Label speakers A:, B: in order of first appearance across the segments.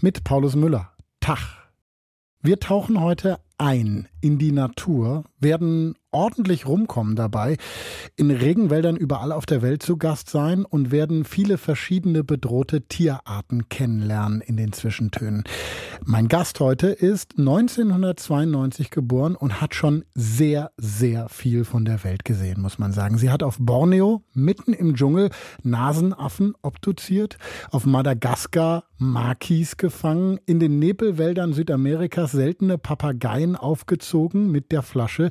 A: Mit Paulus Müller. Tag. Wir tauchen heute ein in die Natur, werden ordentlich rumkommen dabei, in Regenwäldern überall auf der Welt zu Gast sein und werden viele verschiedene bedrohte Tierarten kennenlernen in den Zwischentönen. Mein Gast heute ist 1992 geboren und hat schon sehr, sehr viel von der Welt gesehen, muss man sagen. Sie hat auf Borneo mitten im Dschungel Nasenaffen obduziert, auf Madagaskar Makis gefangen, in den Nebelwäldern Südamerikas seltene Papageien aufgezogen mit der Flasche.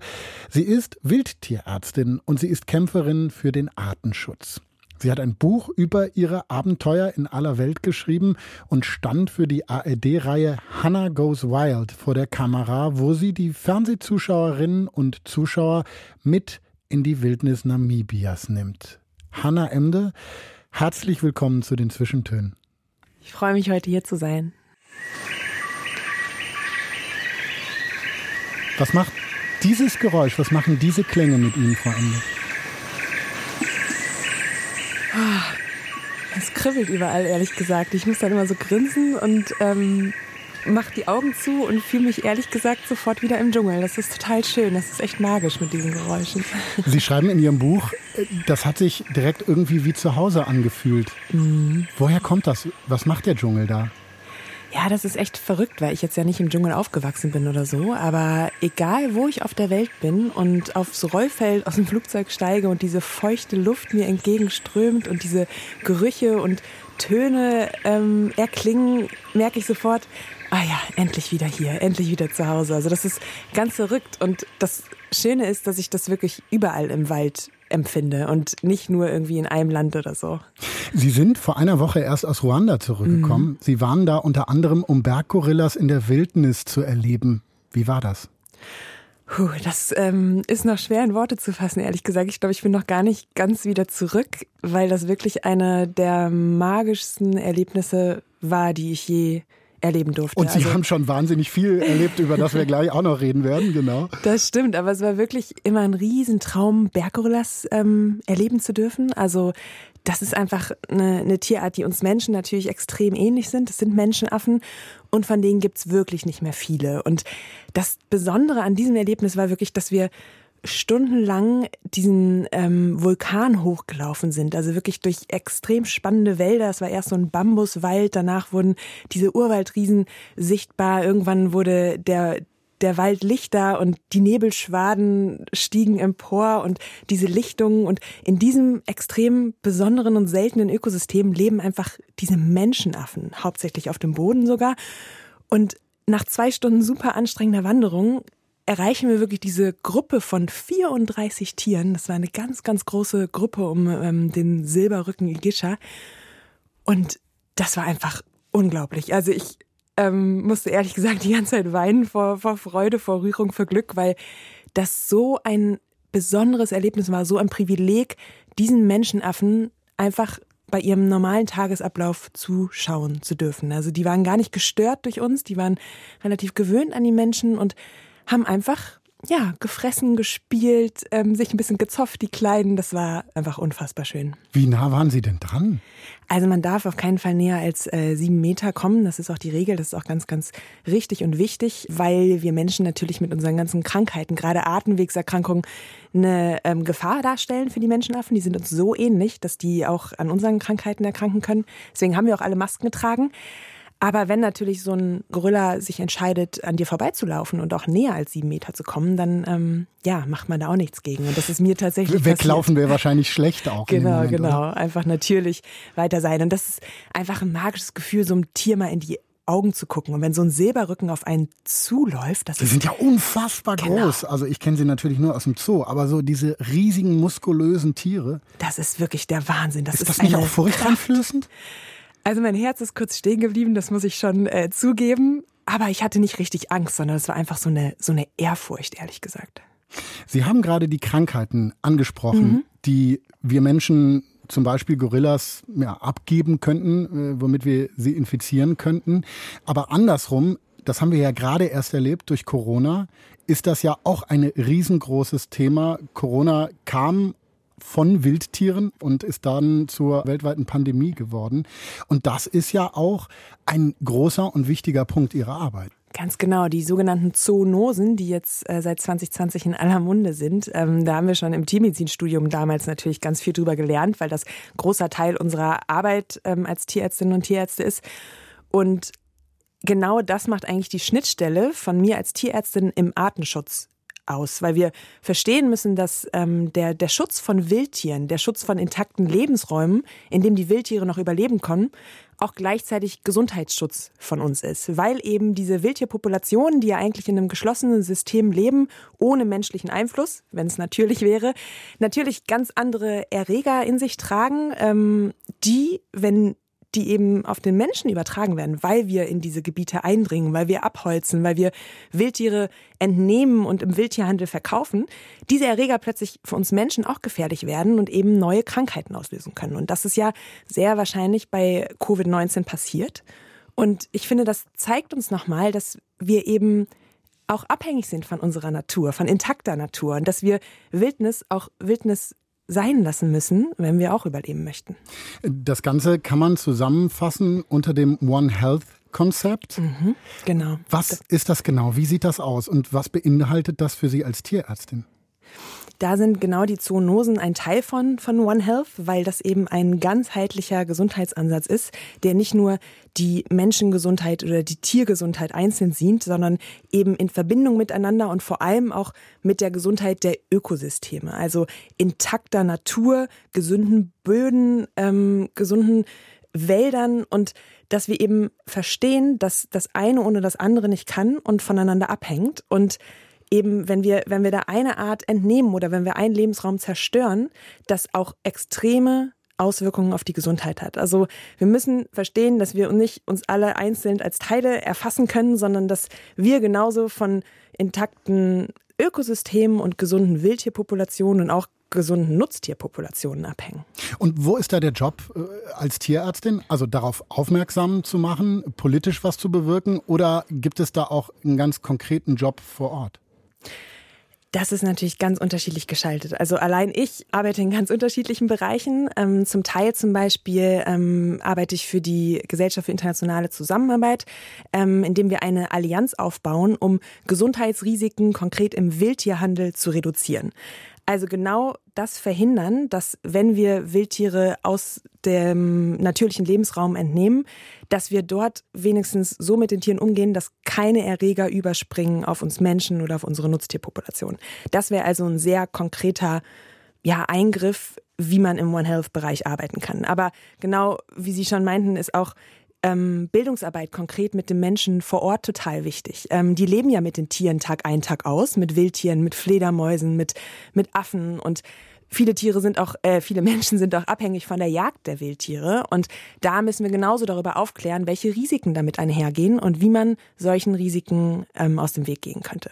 A: Sie ist Wildtierärztin und sie ist Kämpferin für den Artenschutz. Sie hat ein Buch über ihre Abenteuer in aller Welt geschrieben und stand für die ARD-Reihe Hannah Goes Wild vor der Kamera, wo sie die Fernsehzuschauerinnen und Zuschauer mit in die Wildnis Namibias nimmt. Hannah Emde, herzlich willkommen zu den Zwischentönen.
B: Ich freue mich, heute hier zu sein.
A: Was macht dieses Geräusch, was machen diese Klänge mit Ihnen, Frau Ende?
B: Es kribbelt überall, ehrlich gesagt. Ich muss dann immer so grinsen und ähm, mache die Augen zu und fühle mich ehrlich gesagt sofort wieder im Dschungel. Das ist total schön. Das ist echt magisch mit diesen Geräuschen.
A: Sie schreiben in Ihrem Buch, das hat sich direkt irgendwie wie zu Hause angefühlt. Mhm. Woher kommt das? Was macht der Dschungel da?
B: Ja, das ist echt verrückt, weil ich jetzt ja nicht im Dschungel aufgewachsen bin oder so. Aber egal, wo ich auf der Welt bin und aufs Rollfeld aus dem Flugzeug steige und diese feuchte Luft mir entgegenströmt und diese Gerüche und Töne ähm, erklingen, merke ich sofort, ah ja, endlich wieder hier, endlich wieder zu Hause. Also das ist ganz verrückt. Und das Schöne ist, dass ich das wirklich überall im Wald empfinde und nicht nur irgendwie in einem Land oder so.
A: Sie sind vor einer Woche erst aus Ruanda zurückgekommen. Mhm. Sie waren da unter anderem, um Berggorillas in der Wildnis zu erleben. Wie war das?
B: Puh, das ähm, ist noch schwer in Worte zu fassen, ehrlich gesagt. Ich glaube, ich bin noch gar nicht ganz wieder zurück, weil das wirklich einer der magischsten Erlebnisse war, die ich je erleben durfte.
A: Und Sie also, haben schon wahnsinnig viel erlebt, über das wir gleich auch noch reden werden, genau.
B: Das stimmt, aber es war wirklich immer ein Riesentraum, Berggorillas ähm, erleben zu dürfen. Also das ist einfach eine, eine, Tierart, die uns Menschen natürlich extrem ähnlich sind. Das sind Menschenaffen und von denen gibt's wirklich nicht mehr viele. Und das Besondere an diesem Erlebnis war wirklich, dass wir stundenlang diesen ähm, Vulkan hochgelaufen sind. Also wirklich durch extrem spannende Wälder. Es war erst so ein Bambuswald, danach wurden diese Urwaldriesen sichtbar. Irgendwann wurde der der Wald lichter und die Nebelschwaden stiegen empor und diese Lichtungen und in diesem extrem besonderen und seltenen Ökosystem leben einfach diese Menschenaffen, hauptsächlich auf dem Boden sogar. Und nach zwei Stunden super anstrengender Wanderung erreichen wir wirklich diese Gruppe von 34 Tieren. Das war eine ganz, ganz große Gruppe um ähm, den Silberrücken Igisha. Und das war einfach unglaublich. Also ich ähm, musste ehrlich gesagt die ganze Zeit weinen vor, vor Freude, vor Rührung, vor Glück, weil das so ein besonderes Erlebnis war, so ein Privileg, diesen Menschenaffen einfach bei ihrem normalen Tagesablauf zuschauen zu dürfen. Also die waren gar nicht gestört durch uns, die waren relativ gewöhnt an die Menschen und haben einfach ja, gefressen, gespielt, ähm, sich ein bisschen gezopft, die Kleinen. Das war einfach unfassbar schön.
A: Wie nah waren Sie denn dran?
B: Also man darf auf keinen Fall näher als äh, sieben Meter kommen. Das ist auch die Regel. Das ist auch ganz, ganz richtig und wichtig, weil wir Menschen natürlich mit unseren ganzen Krankheiten, gerade Atemwegserkrankungen, eine ähm, Gefahr darstellen für die Menschenaffen. Die sind uns so ähnlich, dass die auch an unseren Krankheiten erkranken können. Deswegen haben wir auch alle Masken getragen. Aber wenn natürlich so ein Gorilla sich entscheidet, an dir vorbeizulaufen und auch näher als sieben Meter zu kommen, dann ähm, ja, macht man da auch nichts gegen. Und das ist mir tatsächlich.
A: Weglaufen wäre wahrscheinlich schlecht auch.
B: Genau,
A: Moment,
B: genau.
A: Oder?
B: Einfach natürlich weiter sein. Und das ist einfach ein magisches Gefühl, so einem Tier mal in die Augen zu gucken. Und wenn so ein Silberrücken auf einen zuläuft, das
A: Die sind ja unfassbar genau. groß. Also ich kenne sie natürlich nur aus dem Zoo, aber so diese riesigen, muskulösen Tiere.
B: Das ist wirklich der Wahnsinn. Das
A: ist, ist das nicht auch furchteinflößend?
B: Also mein Herz ist kurz stehen geblieben, das muss ich schon äh, zugeben. Aber ich hatte nicht richtig Angst, sondern es war einfach so eine, so eine Ehrfurcht, ehrlich gesagt.
A: Sie haben gerade die Krankheiten angesprochen, mhm. die wir Menschen zum Beispiel Gorillas ja, abgeben könnten, äh, womit wir sie infizieren könnten. Aber andersrum, das haben wir ja gerade erst erlebt durch Corona, ist das ja auch ein riesengroßes Thema. Corona kam von Wildtieren und ist dann zur weltweiten Pandemie geworden. Und das ist ja auch ein großer und wichtiger Punkt Ihrer Arbeit.
B: Ganz genau, die sogenannten Zoonosen, die jetzt äh, seit 2020 in aller Munde sind. Ähm, da haben wir schon im Tiermedizinstudium damals natürlich ganz viel drüber gelernt, weil das großer Teil unserer Arbeit ähm, als Tierärztinnen und Tierärzte ist. Und genau das macht eigentlich die Schnittstelle von mir als Tierärztin im Artenschutz aus, weil wir verstehen müssen, dass ähm, der, der Schutz von Wildtieren, der Schutz von intakten Lebensräumen, in dem die Wildtiere noch überleben können, auch gleichzeitig Gesundheitsschutz von uns ist, weil eben diese Wildtierpopulationen, die ja eigentlich in einem geschlossenen System leben, ohne menschlichen Einfluss, wenn es natürlich wäre, natürlich ganz andere Erreger in sich tragen, ähm, die, wenn die eben auf den Menschen übertragen werden, weil wir in diese Gebiete eindringen, weil wir abholzen, weil wir Wildtiere entnehmen und im Wildtierhandel verkaufen, diese Erreger plötzlich für uns Menschen auch gefährlich werden und eben neue Krankheiten auslösen können. Und das ist ja sehr wahrscheinlich bei Covid-19 passiert. Und ich finde, das zeigt uns nochmal, dass wir eben auch abhängig sind von unserer Natur, von intakter Natur und dass wir Wildnis auch Wildnis sein lassen müssen, wenn wir auch überleben möchten.
A: Das Ganze kann man zusammenfassen unter dem One Health Konzept.
B: Mhm, genau.
A: Was ist das genau? Wie sieht das aus? Und was beinhaltet das für Sie als Tierärztin?
B: Da sind genau die Zoonosen ein Teil von, von One Health, weil das eben ein ganzheitlicher Gesundheitsansatz ist, der nicht nur die Menschengesundheit oder die Tiergesundheit einzeln sieht, sondern eben in Verbindung miteinander und vor allem auch mit der Gesundheit der Ökosysteme. Also intakter Natur, gesunden Böden, ähm, gesunden Wäldern und dass wir eben verstehen, dass das eine ohne das andere nicht kann und voneinander abhängt und eben, wenn wir, wenn wir da eine Art entnehmen oder wenn wir einen Lebensraum zerstören, das auch extreme Auswirkungen auf die Gesundheit hat. Also wir müssen verstehen, dass wir nicht uns alle einzeln als Teile erfassen können, sondern dass wir genauso von intakten Ökosystemen und gesunden Wildtierpopulationen und auch gesunden Nutztierpopulationen abhängen.
A: Und wo ist da der Job äh, als Tierärztin? Also darauf aufmerksam zu machen, politisch was zu bewirken oder gibt es da auch einen ganz konkreten Job vor Ort?
B: Das ist natürlich ganz unterschiedlich geschaltet. Also allein ich arbeite in ganz unterschiedlichen Bereichen. Ähm, zum Teil zum Beispiel ähm, arbeite ich für die Gesellschaft für internationale Zusammenarbeit, ähm, indem wir eine Allianz aufbauen, um Gesundheitsrisiken konkret im Wildtierhandel zu reduzieren. Also genau das verhindern, dass wenn wir Wildtiere aus dem natürlichen Lebensraum entnehmen, dass wir dort wenigstens so mit den Tieren umgehen, dass keine Erreger überspringen auf uns Menschen oder auf unsere Nutztierpopulation. Das wäre also ein sehr konkreter ja, Eingriff, wie man im One Health Bereich arbeiten kann. Aber genau wie Sie schon meinten, ist auch ähm, Bildungsarbeit konkret mit den Menschen vor Ort total wichtig. Ähm, die leben ja mit den Tieren Tag ein, Tag aus, mit Wildtieren, mit Fledermäusen, mit, mit Affen und Viele Tiere sind auch, äh, viele Menschen sind auch abhängig von der Jagd der Wildtiere. Und da müssen wir genauso darüber aufklären, welche Risiken damit einhergehen und wie man solchen Risiken ähm, aus dem Weg gehen könnte.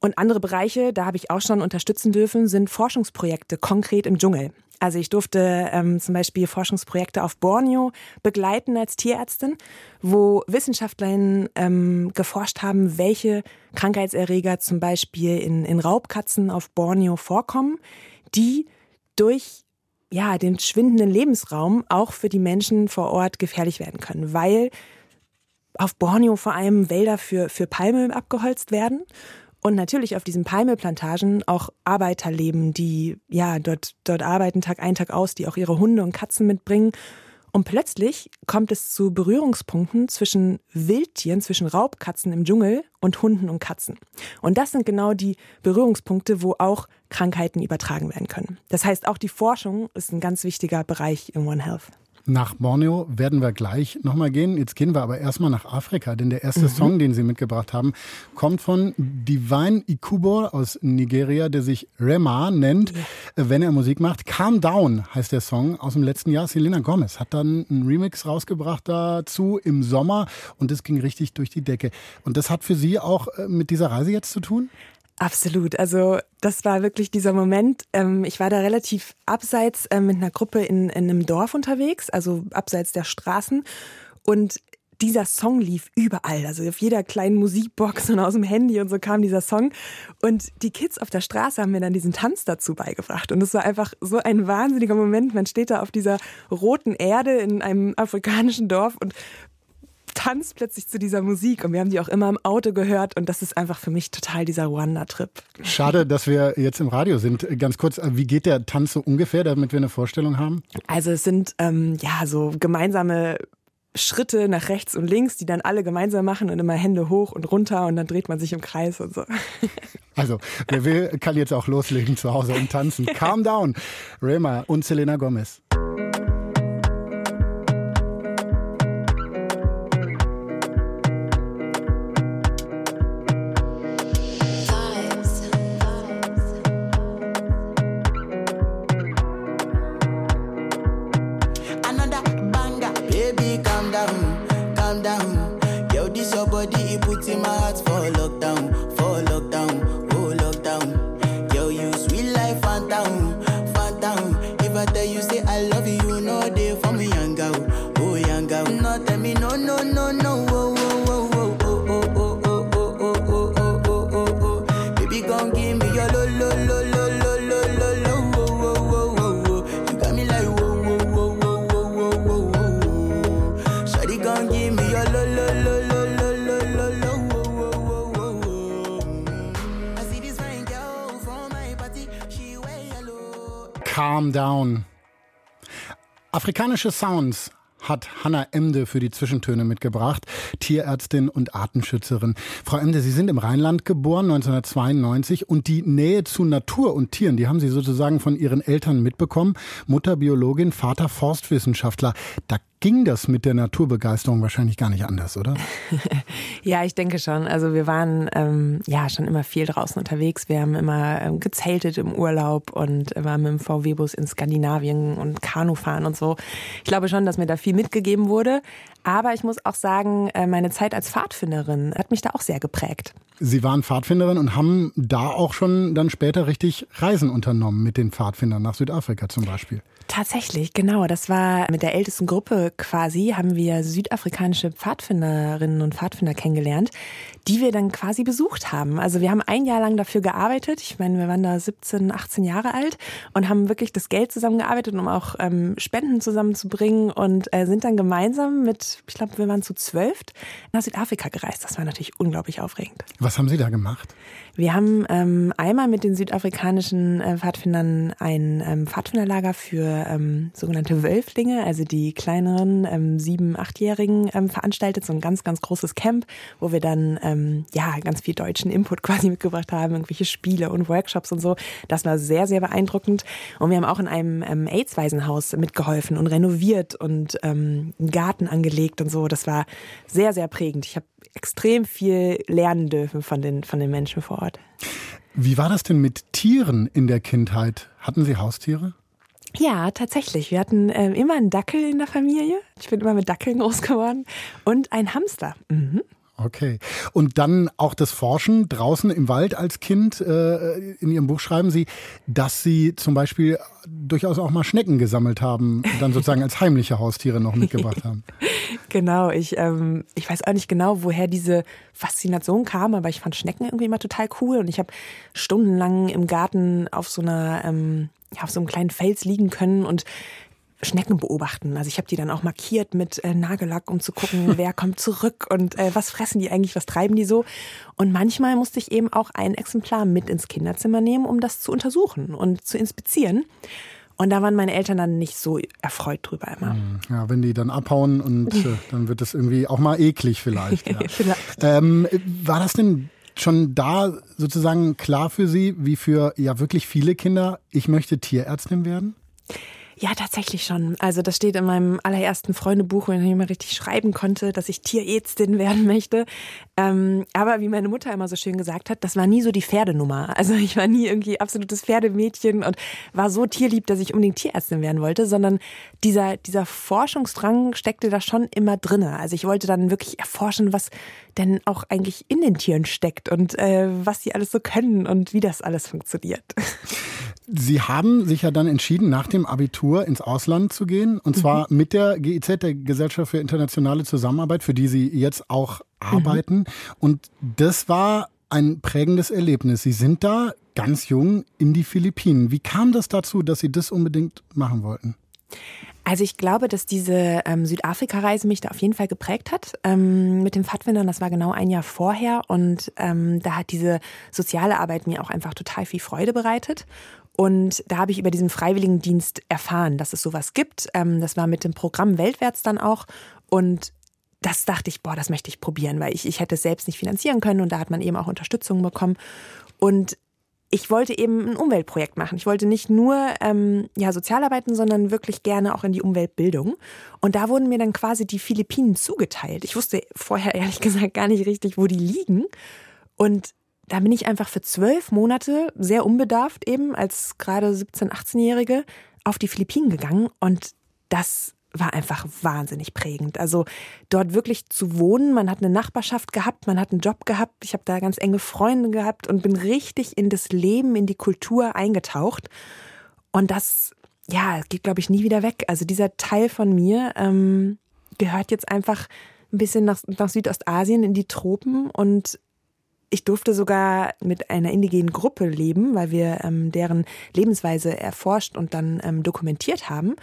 B: Und andere Bereiche, da habe ich auch schon unterstützen dürfen, sind Forschungsprojekte konkret im Dschungel. Also ich durfte ähm, zum Beispiel Forschungsprojekte auf Borneo begleiten als Tierärztin, wo Wissenschaftlerinnen ähm, geforscht haben, welche Krankheitserreger zum Beispiel in, in Raubkatzen auf Borneo vorkommen, die durch ja, den schwindenden Lebensraum auch für die Menschen vor Ort gefährlich werden können, weil auf Borneo vor allem Wälder für, für Palme abgeholzt werden und natürlich auf diesen Palmeplantagen auch Arbeiter leben, die ja dort, dort arbeiten Tag ein, Tag aus, die auch ihre Hunde und Katzen mitbringen. Und plötzlich kommt es zu Berührungspunkten zwischen Wildtieren, zwischen Raubkatzen im Dschungel und Hunden und Katzen. Und das sind genau die Berührungspunkte, wo auch Krankheiten übertragen werden können. Das heißt, auch die Forschung ist ein ganz wichtiger Bereich im One Health.
A: Nach Borneo werden wir gleich nochmal gehen. Jetzt gehen wir aber erstmal nach Afrika, denn der erste mhm. Song, den Sie mitgebracht haben, kommt von Divine Ikubor aus Nigeria, der sich Rema nennt, ja. wenn er Musik macht. Calm Down heißt der Song aus dem letzten Jahr. Selena Gomez hat dann einen Remix rausgebracht dazu im Sommer und es ging richtig durch die Decke. Und das hat für Sie auch äh, mit dieser Reise jetzt zu tun?
B: Absolut. Also das war wirklich dieser Moment. Ähm, ich war da relativ abseits äh, mit einer Gruppe in, in einem Dorf unterwegs, also abseits der Straßen. Und dieser Song lief überall, also auf jeder kleinen Musikbox und aus dem Handy und so kam dieser Song. Und die Kids auf der Straße haben mir dann diesen Tanz dazu beigebracht. Und es war einfach so ein wahnsinniger Moment. Man steht da auf dieser roten Erde in einem afrikanischen Dorf und tanzt plötzlich zu dieser Musik und wir haben die auch immer im Auto gehört und das ist einfach für mich total dieser Wonder-Trip.
A: Schade, dass wir jetzt im Radio sind. Ganz kurz, wie geht der Tanz so ungefähr, damit wir eine Vorstellung haben?
B: Also es sind ähm, ja so gemeinsame Schritte nach rechts und links, die dann alle gemeinsam machen und immer Hände hoch und runter und dann dreht man sich im Kreis und so.
A: Also, wer will, kann jetzt auch loslegen zu Hause und tanzen. Calm down. Rema und Selena Gomez. Afrikanische Sounds hat Hanna Emde für die Zwischentöne mitgebracht, Tierärztin und Artenschützerin. Frau Emde, Sie sind im Rheinland geboren, 1992, und die Nähe zu Natur und Tieren, die haben Sie sozusagen von Ihren Eltern mitbekommen. Mutter Biologin, Vater Forstwissenschaftler. Da ging das mit der Naturbegeisterung wahrscheinlich gar nicht anders, oder?
B: ja, ich denke schon. Also wir waren ähm, ja schon immer viel draußen unterwegs. Wir haben immer ähm, gezeltet im Urlaub und waren mit dem VW-Bus in Skandinavien und Kanu fahren und so. Ich glaube schon, dass mir da viel mitgegeben wurde. Aber ich muss auch sagen, äh, meine Zeit als Pfadfinderin hat mich da auch sehr geprägt.
A: Sie waren Pfadfinderin und haben da auch schon dann später richtig Reisen unternommen mit den Pfadfindern nach Südafrika zum Beispiel.
B: Tatsächlich, genau. Das war mit der ältesten Gruppe quasi, haben wir südafrikanische Pfadfinderinnen und Pfadfinder kennengelernt, die wir dann quasi besucht haben. Also wir haben ein Jahr lang dafür gearbeitet. Ich meine, wir waren da 17, 18 Jahre alt und haben wirklich das Geld zusammengearbeitet, um auch ähm, Spenden zusammenzubringen und äh, sind dann gemeinsam mit, ich glaube, wir waren zu zwölf, nach Südafrika gereist. Das war natürlich unglaublich aufregend.
A: Was haben Sie da gemacht?
B: Wir haben ähm, einmal mit den südafrikanischen äh, Pfadfindern ein ähm, Pfadfinderlager für ähm, sogenannte Wölflinge, also die kleineren ähm, sieben, achtjährigen ähm, veranstaltet, so ein ganz, ganz großes Camp, wo wir dann ähm, ja ganz viel deutschen Input quasi mitgebracht haben, irgendwelche Spiele und Workshops und so. Das war sehr, sehr beeindruckend. Und wir haben auch in einem ähm, AIDS-Waisenhaus mitgeholfen und renoviert und ähm, einen Garten angelegt und so. Das war sehr, sehr prägend. Ich habe extrem viel lernen dürfen von den, von den Menschen vor Ort.
A: Wie war das denn mit Tieren in der Kindheit? Hatten Sie Haustiere?
B: Ja, tatsächlich. Wir hatten äh, immer einen Dackel in der Familie. Ich bin immer mit Dackeln groß geworden. Und ein Hamster. Mhm.
A: Okay. Und dann auch das Forschen draußen im Wald als Kind. Äh, in Ihrem Buch schreiben Sie, dass Sie zum Beispiel durchaus auch mal Schnecken gesammelt haben, dann sozusagen als heimliche Haustiere noch mitgebracht haben.
B: Genau. Ich, ähm, ich weiß auch nicht genau, woher diese Faszination kam, aber ich fand Schnecken irgendwie immer total cool. Und ich habe stundenlang im Garten auf so einer ähm, ja, auf so einem kleinen Fels liegen können und Schnecken beobachten. Also ich habe die dann auch markiert mit äh, Nagellack, um zu gucken, wer kommt zurück und äh, was fressen die eigentlich, was treiben die so. Und manchmal musste ich eben auch ein Exemplar mit ins Kinderzimmer nehmen, um das zu untersuchen und zu inspizieren. Und da waren meine Eltern dann nicht so erfreut drüber immer. Hm,
A: ja, wenn die dann abhauen und äh, dann wird es irgendwie auch mal eklig vielleicht. Ja. vielleicht. Ähm, war das denn schon da sozusagen klar für Sie, wie für ja wirklich viele Kinder, ich möchte Tierärztin werden?
B: Ja, tatsächlich schon. Also das steht in meinem allerersten Freundebuch, wenn ich mal richtig schreiben konnte, dass ich Tierärztin werden möchte. Ähm, aber wie meine Mutter immer so schön gesagt hat, das war nie so die Pferdenummer. Also ich war nie irgendwie absolutes Pferdemädchen und war so tierlieb, dass ich unbedingt Tierärztin werden wollte, sondern dieser, dieser Forschungsdrang steckte da schon immer drinne. Also ich wollte dann wirklich erforschen, was denn auch eigentlich in den Tieren steckt und äh, was sie alles so können und wie das alles funktioniert.
A: Sie haben sich ja dann entschieden, nach dem Abitur ins Ausland zu gehen. Und zwar mhm. mit der GIZ, der Gesellschaft für internationale Zusammenarbeit, für die Sie jetzt auch arbeiten. Mhm. Und das war ein prägendes Erlebnis. Sie sind da ganz jung in die Philippinen. Wie kam das dazu, dass Sie das unbedingt machen wollten?
B: Also ich glaube, dass diese ähm, Südafrika-Reise mich da auf jeden Fall geprägt hat. Ähm, mit den Pfadfindern, das war genau ein Jahr vorher und ähm, da hat diese soziale Arbeit mir auch einfach total viel Freude bereitet. Und da habe ich über diesen Freiwilligendienst erfahren, dass es sowas gibt. Ähm, das war mit dem Programm Weltwärts dann auch. Und das dachte ich, boah, das möchte ich probieren, weil ich, ich hätte es selbst nicht finanzieren können und da hat man eben auch Unterstützung bekommen. Und ich wollte eben ein Umweltprojekt machen. Ich wollte nicht nur ähm, ja, Sozialarbeiten, sondern wirklich gerne auch in die Umweltbildung. Und da wurden mir dann quasi die Philippinen zugeteilt. Ich wusste vorher ehrlich gesagt gar nicht richtig, wo die liegen. Und da bin ich einfach für zwölf Monate sehr unbedarft eben als gerade 17-, 18-Jährige auf die Philippinen gegangen und das war einfach wahnsinnig prägend. Also dort wirklich zu wohnen, man hat eine Nachbarschaft gehabt, man hat einen Job gehabt, ich habe da ganz enge Freunde gehabt und bin richtig in das Leben, in die Kultur eingetaucht. Und das, ja, geht, glaube ich, nie wieder weg. Also dieser Teil von mir ähm, gehört jetzt einfach ein bisschen nach, nach Südostasien in die Tropen und ich durfte sogar mit einer indigenen Gruppe leben, weil wir ähm, deren Lebensweise erforscht und dann ähm, dokumentiert haben.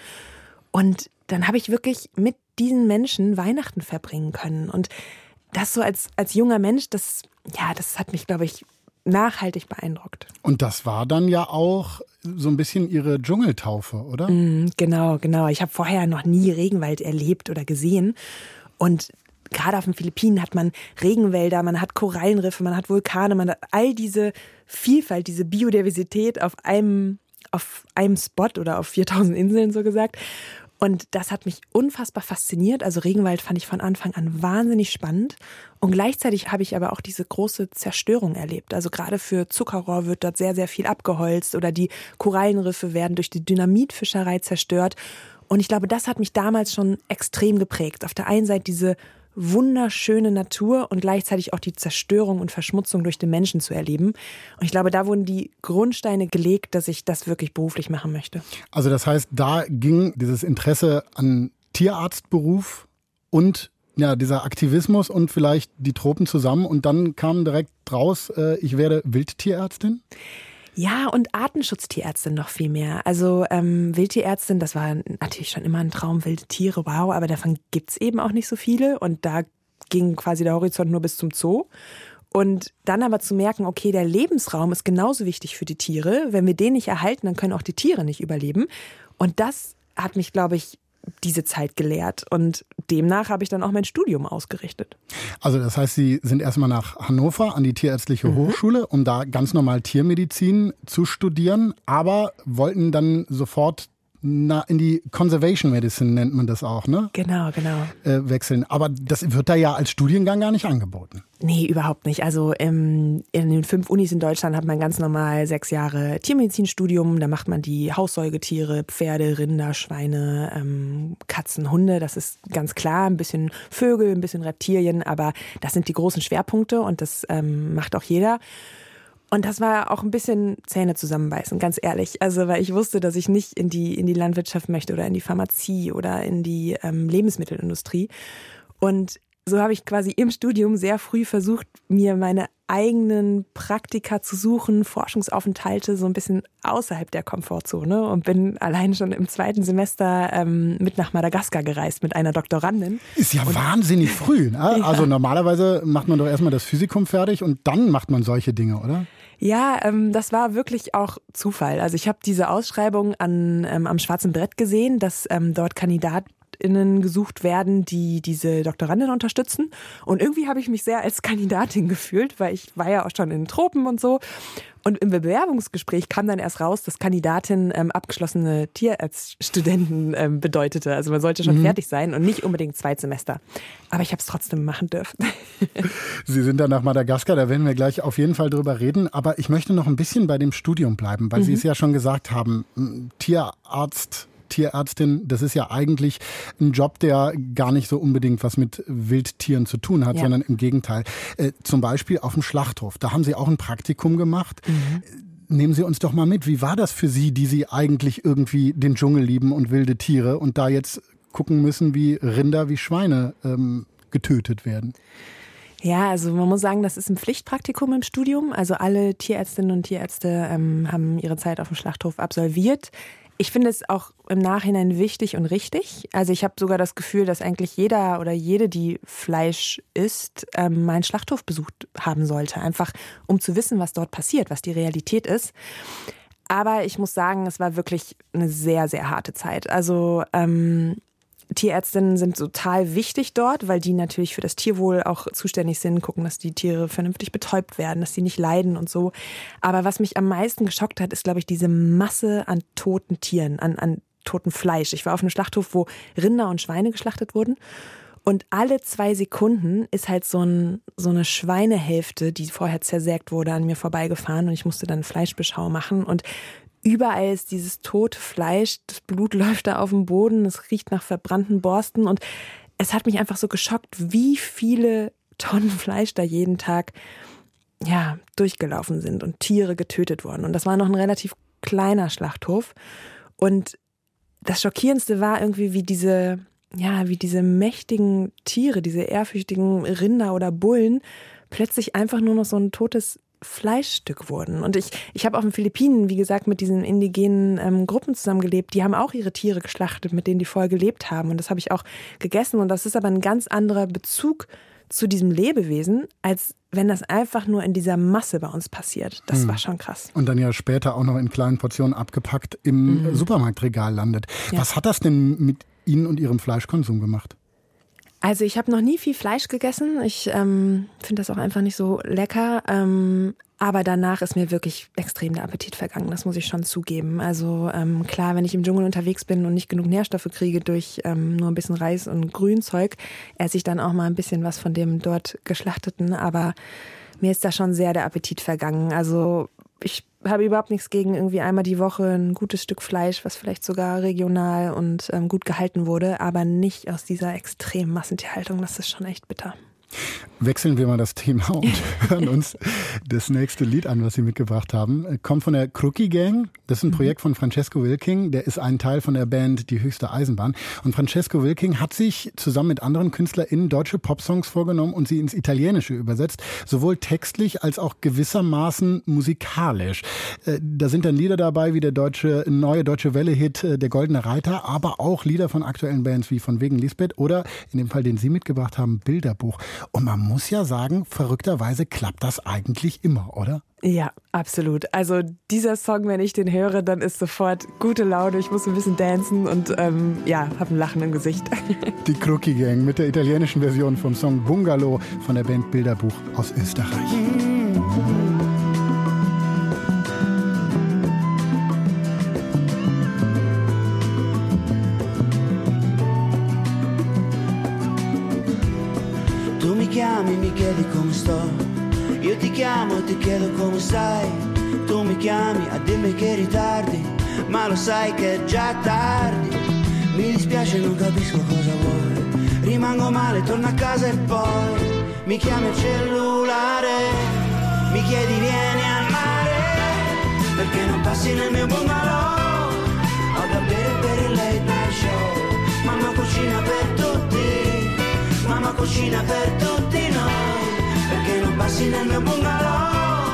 B: Und dann habe ich wirklich mit diesen Menschen Weihnachten verbringen können. Und das so als, als junger Mensch, das, ja, das hat mich, glaube ich, nachhaltig beeindruckt.
A: Und das war dann ja auch so ein bisschen Ihre Dschungeltaufe, oder?
B: Mm, genau, genau. Ich habe vorher noch nie Regenwald erlebt oder gesehen. Und gerade auf den Philippinen hat man Regenwälder, man hat Korallenriffe, man hat Vulkane, man hat all diese Vielfalt, diese Biodiversität auf einem, auf einem Spot oder auf 4000 Inseln so gesagt. Und das hat mich unfassbar fasziniert. Also Regenwald fand ich von Anfang an wahnsinnig spannend. Und gleichzeitig habe ich aber auch diese große Zerstörung erlebt. Also gerade für Zuckerrohr wird dort sehr, sehr viel abgeholzt oder die Korallenriffe werden durch die Dynamitfischerei zerstört. Und ich glaube, das hat mich damals schon extrem geprägt. Auf der einen Seite diese wunderschöne Natur und gleichzeitig auch die Zerstörung und Verschmutzung durch den Menschen zu erleben. Und ich glaube, da wurden die Grundsteine gelegt, dass ich das wirklich beruflich machen möchte.
A: Also das heißt, da ging dieses Interesse an Tierarztberuf und ja, dieser Aktivismus und vielleicht die Tropen zusammen und dann kam direkt raus, äh, ich werde Wildtierärztin?
B: Ja, und Artenschutztierärztin noch viel mehr. Also ähm, Wildtierärztin, das war natürlich schon immer ein Traum, wilde Tiere, wow, aber davon gibt's eben auch nicht so viele. Und da ging quasi der Horizont nur bis zum Zoo. Und dann aber zu merken, okay, der Lebensraum ist genauso wichtig für die Tiere. Wenn wir den nicht erhalten, dann können auch die Tiere nicht überleben. Und das hat mich, glaube ich, diese Zeit gelehrt. Und demnach habe ich dann auch mein Studium ausgerichtet.
A: Also das heißt, Sie sind erstmal nach Hannover an die Tierärztliche mhm. Hochschule, um da ganz normal Tiermedizin zu studieren, aber wollten dann sofort in die Conservation Medicine nennt man das auch, ne?
B: Genau, genau.
A: Äh, wechseln. Aber das wird da ja als Studiengang gar nicht angeboten.
B: Nee, überhaupt nicht. Also im, in den fünf Unis in Deutschland hat man ganz normal sechs Jahre Tiermedizinstudium. Da macht man die Haussäugetiere, Pferde, Rinder, Schweine, ähm, Katzen, Hunde. Das ist ganz klar. Ein bisschen Vögel, ein bisschen Reptilien. Aber das sind die großen Schwerpunkte und das ähm, macht auch jeder. Und das war auch ein bisschen Zähne zusammenbeißen, ganz ehrlich. Also, weil ich wusste, dass ich nicht in die, in die Landwirtschaft möchte oder in die Pharmazie oder in die ähm, Lebensmittelindustrie. Und so habe ich quasi im Studium sehr früh versucht, mir meine eigenen Praktika zu suchen, Forschungsaufenthalte so ein bisschen außerhalb der Komfortzone und bin allein schon im zweiten Semester ähm, mit nach Madagaskar gereist mit einer Doktorandin.
A: Ist ja und wahnsinnig früh. Ne? Ja. Also normalerweise macht man doch erstmal das Physikum fertig und dann macht man solche Dinge, oder?
B: Ja, ähm, das war wirklich auch Zufall. Also ich habe diese Ausschreibung an, ähm, am schwarzen Brett gesehen, dass ähm, dort Kandidat KandidatInnen gesucht werden, die diese Doktorandin unterstützen. Und irgendwie habe ich mich sehr als Kandidatin gefühlt, weil ich war ja auch schon in den Tropen und so. Und im Bewerbungsgespräch kam dann erst raus, dass Kandidatin ähm, abgeschlossene Tierarztstudenten ähm, bedeutete. Also man sollte schon mhm. fertig sein und nicht unbedingt zwei Semester. Aber ich habe es trotzdem machen dürfen.
A: Sie sind dann nach Madagaskar, da werden wir gleich auf jeden Fall drüber reden. Aber ich möchte noch ein bisschen bei dem Studium bleiben, weil mhm. Sie es ja schon gesagt haben, Tierarzt Tierärztin, das ist ja eigentlich ein Job, der gar nicht so unbedingt was mit Wildtieren zu tun hat, ja. sondern im Gegenteil. Äh, zum Beispiel auf dem Schlachthof. Da haben Sie auch ein Praktikum gemacht. Mhm. Nehmen Sie uns doch mal mit. Wie war das für Sie, die Sie eigentlich irgendwie den Dschungel lieben und wilde Tiere und da jetzt gucken müssen, wie Rinder, wie Schweine ähm, getötet werden?
B: Ja, also man muss sagen, das ist ein Pflichtpraktikum im Studium. Also alle Tierärztinnen und Tierärzte ähm, haben ihre Zeit auf dem Schlachthof absolviert. Ich finde es auch im Nachhinein wichtig und richtig. Also ich habe sogar das Gefühl, dass eigentlich jeder oder jede, die Fleisch isst, ähm, meinen Schlachthof besucht haben sollte. Einfach um zu wissen, was dort passiert, was die Realität ist. Aber ich muss sagen, es war wirklich eine sehr, sehr harte Zeit. Also ähm, Tierärztinnen sind total wichtig dort, weil die natürlich für das Tierwohl auch zuständig sind, gucken, dass die Tiere vernünftig betäubt werden, dass sie nicht leiden und so. Aber was mich am meisten geschockt hat, ist, glaube ich, diese Masse an toten Tieren, an, an toten Fleisch. Ich war auf einem Schlachthof, wo Rinder und Schweine geschlachtet wurden. Und alle zwei Sekunden ist halt so, ein, so eine Schweinehälfte, die vorher zersägt wurde, an mir vorbeigefahren und ich musste dann Fleischbeschau machen. Und Überall ist dieses tote Fleisch, das Blut läuft da auf dem Boden, es riecht nach verbrannten Borsten und es hat mich einfach so geschockt, wie viele Tonnen Fleisch da jeden Tag ja, durchgelaufen sind und Tiere getötet wurden. Und das war noch ein relativ kleiner Schlachthof. Und das Schockierendste war irgendwie, wie diese, ja, wie diese mächtigen Tiere, diese ehrfürchtigen Rinder oder Bullen plötzlich einfach nur noch so ein totes Fleischstück wurden. Und ich, ich habe auf den Philippinen, wie gesagt, mit diesen indigenen ähm, Gruppen zusammengelebt. Die haben auch ihre Tiere geschlachtet, mit denen die vorher gelebt haben. Und das habe ich auch gegessen. Und das ist aber ein ganz anderer Bezug zu diesem Lebewesen, als wenn das einfach nur in dieser Masse bei uns passiert. Das hm. war schon krass.
A: Und dann ja später auch noch in kleinen Portionen abgepackt im mhm. Supermarktregal landet. Ja. Was hat das denn mit Ihnen und Ihrem Fleischkonsum gemacht?
B: Also ich habe noch nie viel Fleisch gegessen. Ich ähm, finde das auch einfach nicht so lecker. Ähm, aber danach ist mir wirklich extrem der Appetit vergangen. Das muss ich schon zugeben. Also ähm, klar, wenn ich im Dschungel unterwegs bin und nicht genug Nährstoffe kriege durch ähm, nur ein bisschen Reis und Grünzeug, esse ich dann auch mal ein bisschen was von dem dort geschlachteten. Aber mir ist da schon sehr der Appetit vergangen. Also ich habe überhaupt nichts gegen irgendwie einmal die Woche ein gutes Stück Fleisch, was vielleicht sogar regional und ähm, gut gehalten wurde, aber nicht aus dieser extremen Massentierhaltung. Das ist schon echt bitter.
A: Wechseln wir mal das Thema und hören uns das nächste Lied an, was Sie mitgebracht haben. Kommt von der Crookie Gang. Das ist ein mhm. Projekt von Francesco Wilking. Der ist ein Teil von der Band Die höchste Eisenbahn. Und Francesco Wilking hat sich zusammen mit anderen KünstlerInnen deutsche Popsongs vorgenommen und sie ins Italienische übersetzt. Sowohl textlich als auch gewissermaßen musikalisch. Äh, da sind dann Lieder dabei wie der deutsche, neue deutsche Welle-Hit äh, Der Goldene Reiter, aber auch Lieder von aktuellen Bands wie von Wegen Lisbeth oder in dem Fall, den Sie mitgebracht haben, Bilderbuch. Und man muss ja sagen, verrückterweise klappt das eigentlich immer, oder?
B: Ja, absolut. Also dieser Song, wenn ich den höre, dann ist sofort gute Laune. Ich muss ein bisschen dancen und ähm, ja, habe ein Lachen im Gesicht.
A: Die Crookie Gang mit der italienischen Version vom Song Bungalow von der Band Bilderbuch aus Österreich.
C: Chiami, mi chiedi come sto. Io ti chiamo e ti chiedo come stai, tu mi chiami a dirmi che ritardi, ma lo sai che è già tardi. Mi dispiace, non capisco cosa vuoi, rimango male, torno a casa e poi mi chiami il cellulare, mi chiedi vieni al mare, perché non passi nel mio bungalow, ho da bere per il late night show, mamma cucina per tutti, mamma cucina per tutti perché non passi nel mio bungalow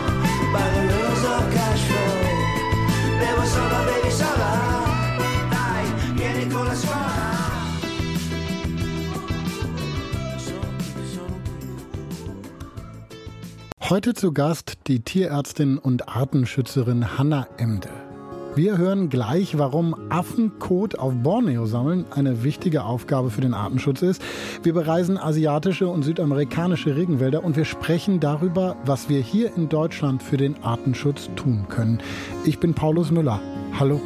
C: Bagoloso cash flow. Bevo solo, bevi sola Dai, vieni con la scuola
A: Heute zu Gast die Tierärztin und Artenschützerin Hanna Emde. Wir hören gleich, warum Affenkot auf Borneo sammeln eine wichtige Aufgabe für den Artenschutz ist. Wir bereisen asiatische und südamerikanische Regenwälder und wir sprechen darüber, was wir hier in Deutschland für den Artenschutz tun können. Ich bin Paulus Müller. Hallo.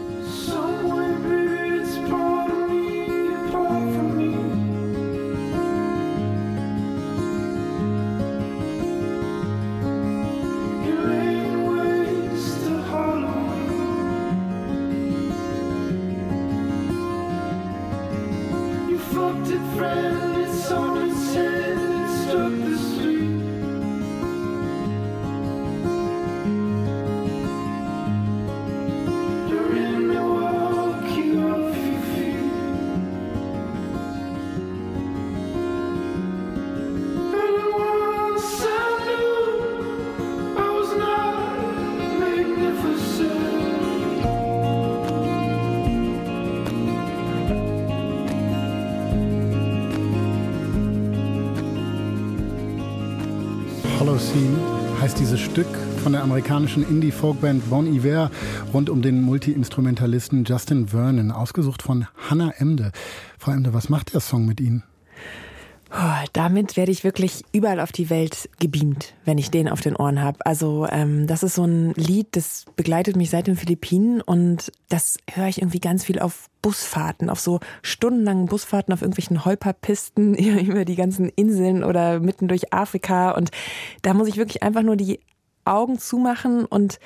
A: Amerikanischen Indie-Folkband Bon Iver rund um den Multi-Instrumentalisten Justin Vernon, ausgesucht von Hannah Emde. Frau Emde, was macht der Song mit Ihnen?
B: Oh, damit werde ich wirklich überall auf die Welt gebeamt, wenn ich den auf den Ohren habe. Also ähm, das ist so ein Lied, das begleitet mich seit den Philippinen und das höre ich irgendwie ganz viel auf Busfahrten, auf so stundenlangen Busfahrten auf irgendwelchen Holperpisten über die ganzen Inseln oder mitten durch Afrika. Und da muss ich wirklich einfach nur die Augen zumachen und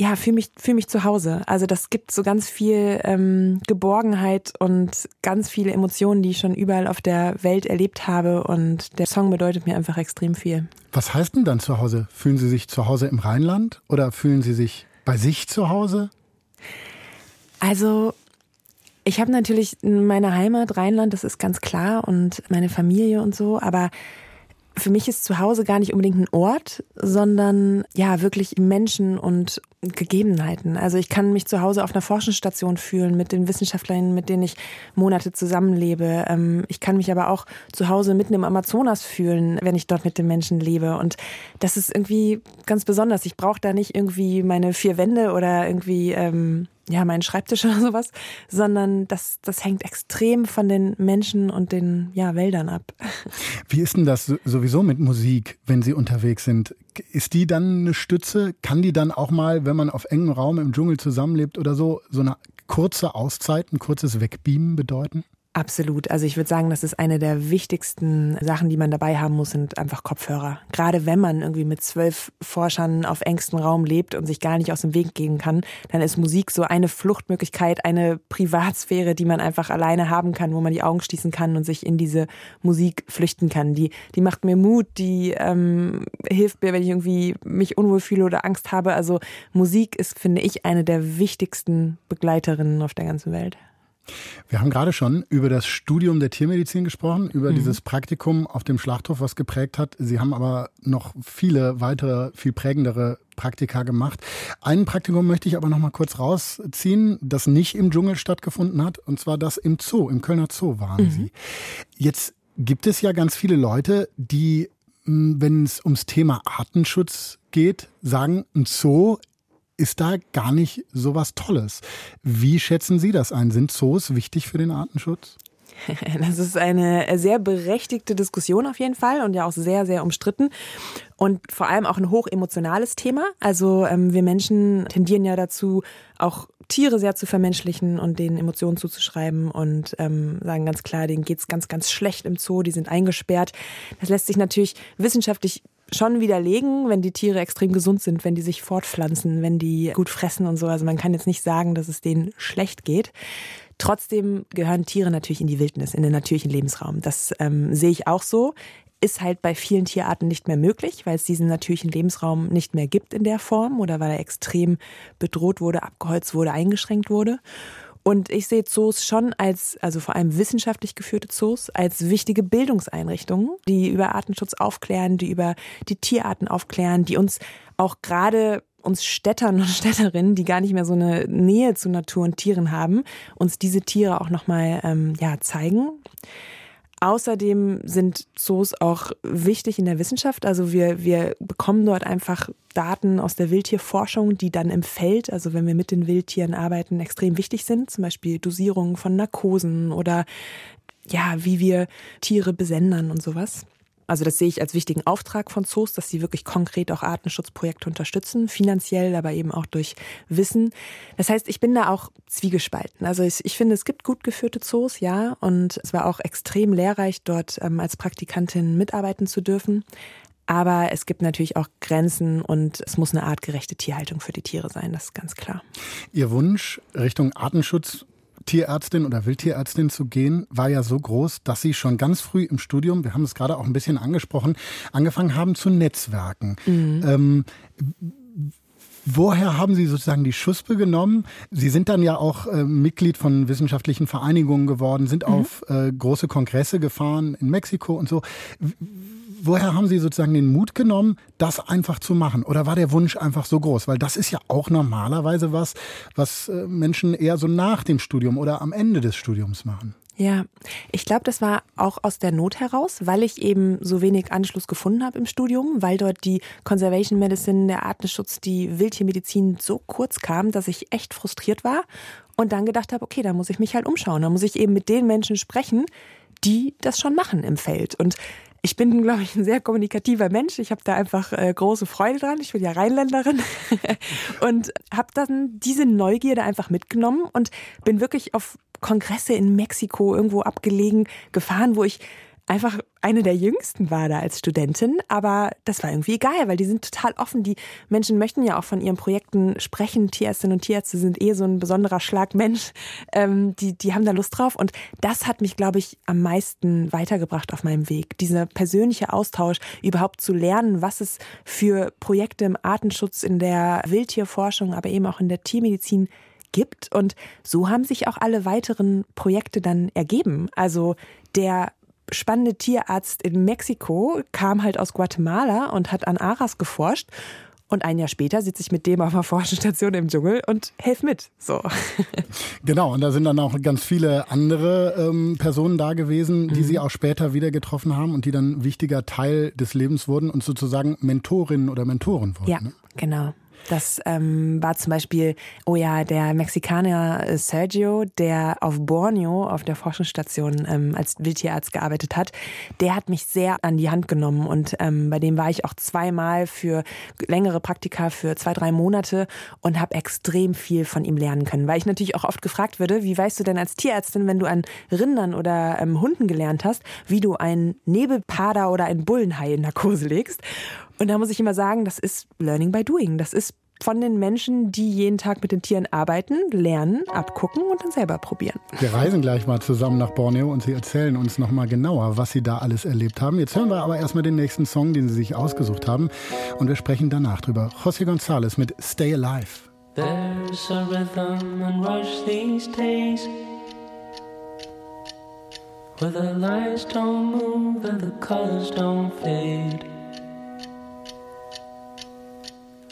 B: ja, fühle mich, fühl mich zu Hause. Also das gibt so ganz viel ähm, Geborgenheit und ganz viele Emotionen, die ich schon überall auf der Welt erlebt habe. Und der Song bedeutet mir einfach extrem viel.
A: Was heißt denn dann zu Hause? Fühlen Sie sich zu Hause im Rheinland oder fühlen Sie sich bei sich zu Hause?
B: Also ich habe natürlich meine Heimat Rheinland, das ist ganz klar, und meine Familie und so, aber für mich ist zu Hause gar nicht unbedingt ein Ort, sondern ja, wirklich Menschen und Gegebenheiten. Also ich kann mich zu Hause auf einer Forschungsstation fühlen mit den Wissenschaftlern, mit denen ich Monate zusammenlebe. Ähm, ich kann mich aber auch zu Hause mitten im Amazonas fühlen, wenn ich dort mit den Menschen lebe. Und das ist irgendwie ganz besonders. Ich brauche da nicht irgendwie meine vier Wände oder irgendwie ähm, ja, meinen Schreibtisch oder sowas, sondern das, das hängt extrem von den Menschen und den ja, Wäldern ab.
A: Wie ist denn das sowieso mit Musik, wenn Sie unterwegs sind? Ist die dann eine Stütze? Kann die dann auch mal, wenn man auf engem Raum im Dschungel zusammenlebt oder so, so eine kurze Auszeit, ein kurzes Wegbeamen bedeuten?
B: Absolut. Also ich würde sagen, das ist eine der wichtigsten Sachen, die man dabei haben muss, sind einfach Kopfhörer. Gerade wenn man irgendwie mit zwölf Forschern auf engstem Raum lebt und sich gar nicht aus dem Weg gehen kann, dann ist Musik so eine Fluchtmöglichkeit, eine Privatsphäre, die man einfach alleine haben kann, wo man die Augen schließen kann und sich in diese Musik flüchten kann. Die, die macht mir Mut, die ähm, hilft mir, wenn ich irgendwie mich unwohl fühle oder Angst habe. Also Musik ist, finde ich, eine der wichtigsten Begleiterinnen auf der ganzen Welt.
A: Wir haben gerade schon über das Studium der Tiermedizin gesprochen, über mhm. dieses Praktikum auf dem Schlachthof, was geprägt hat. Sie haben aber noch viele weitere, viel prägendere Praktika gemacht. Ein Praktikum möchte ich aber noch mal kurz rausziehen, das nicht im Dschungel stattgefunden hat, und zwar das im Zoo, im Kölner Zoo waren mhm. Sie. Jetzt gibt es ja ganz viele Leute, die, wenn es ums Thema Artenschutz geht, sagen, ein Zoo ist da gar nicht so was Tolles. Wie schätzen Sie das ein? Sind Zoos wichtig für den Artenschutz?
B: Das ist eine sehr berechtigte Diskussion auf jeden Fall und ja auch sehr, sehr umstritten und vor allem auch ein hochemotionales Thema. Also ähm, wir Menschen tendieren ja dazu, auch Tiere sehr zu vermenschlichen und denen Emotionen zuzuschreiben und ähm, sagen ganz klar, denen geht's ganz, ganz schlecht im Zoo, die sind eingesperrt. Das lässt sich natürlich wissenschaftlich schon widerlegen, wenn die Tiere extrem gesund sind, wenn die sich fortpflanzen, wenn die gut fressen und so. Also man kann jetzt nicht sagen, dass es denen schlecht geht. Trotzdem gehören Tiere natürlich in die Wildnis, in den natürlichen Lebensraum. Das ähm, sehe ich auch so. Ist halt bei vielen Tierarten nicht mehr möglich, weil es diesen natürlichen Lebensraum nicht mehr gibt in der Form oder weil er extrem bedroht wurde, abgeholzt wurde, eingeschränkt wurde. Und ich sehe Zoos schon als, also vor allem wissenschaftlich geführte Zoos, als wichtige Bildungseinrichtungen, die über Artenschutz aufklären, die über die Tierarten aufklären, die uns auch gerade uns Städtern und Städterinnen, die gar nicht mehr so eine Nähe zu Natur und Tieren haben, uns diese Tiere auch nochmal ähm, ja, zeigen. Außerdem sind Zoos auch wichtig in der Wissenschaft. Also wir, wir bekommen dort einfach Daten aus der Wildtierforschung, die dann im Feld, also wenn wir mit den Wildtieren arbeiten, extrem wichtig sind. Zum Beispiel Dosierungen von Narkosen oder ja, wie wir Tiere besendern und sowas. Also das sehe ich als wichtigen Auftrag von Zoos, dass sie wirklich konkret auch Artenschutzprojekte unterstützen, finanziell, aber eben auch durch Wissen. Das heißt, ich bin da auch zwiegespalten. Also ich, ich finde, es gibt gut geführte Zoos, ja, und es war auch extrem lehrreich, dort ähm, als Praktikantin mitarbeiten zu dürfen. Aber es gibt natürlich auch Grenzen und es muss eine artgerechte Tierhaltung für die Tiere sein, das ist ganz klar.
A: Ihr Wunsch Richtung Artenschutz Tierärztin oder Wildtierärztin zu gehen, war ja so groß, dass Sie schon ganz früh im Studium, wir haben es gerade auch ein bisschen angesprochen, angefangen haben zu netzwerken. Mhm. Ähm, Woher haben Sie sozusagen die Schuspe genommen? Sie sind dann ja auch äh, Mitglied von wissenschaftlichen Vereinigungen geworden, sind mhm. auf äh, große Kongresse gefahren in Mexiko und so woher haben Sie sozusagen den Mut genommen, das einfach zu machen? Oder war der Wunsch einfach so groß? Weil das ist ja auch normalerweise was, was äh, Menschen eher so nach dem Studium oder am Ende des Studiums machen.
B: Ja, ich glaube, das war auch aus der Not heraus, weil ich eben so wenig Anschluss gefunden habe im Studium, weil dort die Conservation Medicine, der Artenschutz, die Wildtiermedizin so kurz kam, dass ich echt frustriert war und dann gedacht habe, okay, da muss ich mich halt umschauen, da muss ich eben mit den Menschen sprechen, die das schon machen im Feld. Und ich bin, glaube ich, ein sehr kommunikativer Mensch. Ich habe da einfach äh, große Freude dran. Ich bin ja Rheinländerin und habe dann diese Neugierde einfach mitgenommen und bin wirklich auf Kongresse in Mexiko irgendwo abgelegen gefahren, wo ich einfach eine der jüngsten war da als Studentin, aber das war irgendwie egal, weil die sind total offen. Die Menschen möchten ja auch von ihren Projekten sprechen. Tierärztinnen und Tierärzte sind eh so ein besonderer Schlag Mensch. Ähm, die, die haben da Lust drauf und das hat mich, glaube ich, am meisten weitergebracht auf meinem Weg. Dieser persönliche Austausch, überhaupt zu lernen, was es für Projekte im Artenschutz, in der Wildtierforschung, aber eben auch in der Tiermedizin gibt. Und so haben sich auch alle weiteren Projekte dann ergeben. Also der spannende Tierarzt in Mexiko kam halt aus Guatemala und hat an Aras geforscht. Und ein Jahr später sitze ich mit dem auf einer Forschungsstation im Dschungel und helfe mit. So.
A: Genau, und da sind dann auch ganz viele andere ähm, Personen da gewesen, die mhm. Sie auch später wieder getroffen haben und die dann wichtiger Teil des Lebens wurden und sozusagen Mentorinnen oder Mentoren wurden.
B: Ja, ne? genau. Das ähm, war zum Beispiel, oh ja, der Mexikaner äh, Sergio, der auf Borneo auf der Forschungsstation ähm, als Wildtierarzt gearbeitet hat, der hat mich sehr an die Hand genommen und ähm, bei dem war ich auch zweimal für längere Praktika für zwei, drei Monate und habe extrem viel von ihm lernen können, weil ich natürlich auch oft gefragt würde, wie weißt du denn als Tierärztin, wenn du an Rindern oder ähm, Hunden gelernt hast, wie du einen Nebelpader oder einen Bullenhai in Narkose legst? Und da muss ich immer sagen, das ist Learning by Doing. Das ist von den Menschen, die jeden Tag mit den Tieren arbeiten, lernen, abgucken und dann selber probieren.
A: Wir reisen gleich mal zusammen nach Borneo und Sie erzählen uns noch mal genauer, was Sie da alles erlebt haben. Jetzt hören wir aber erstmal den nächsten Song, den Sie sich ausgesucht haben und wir sprechen danach drüber. José González mit Stay Alive. There's a rhythm and rush these days Where the lights don't move and the colors don't fade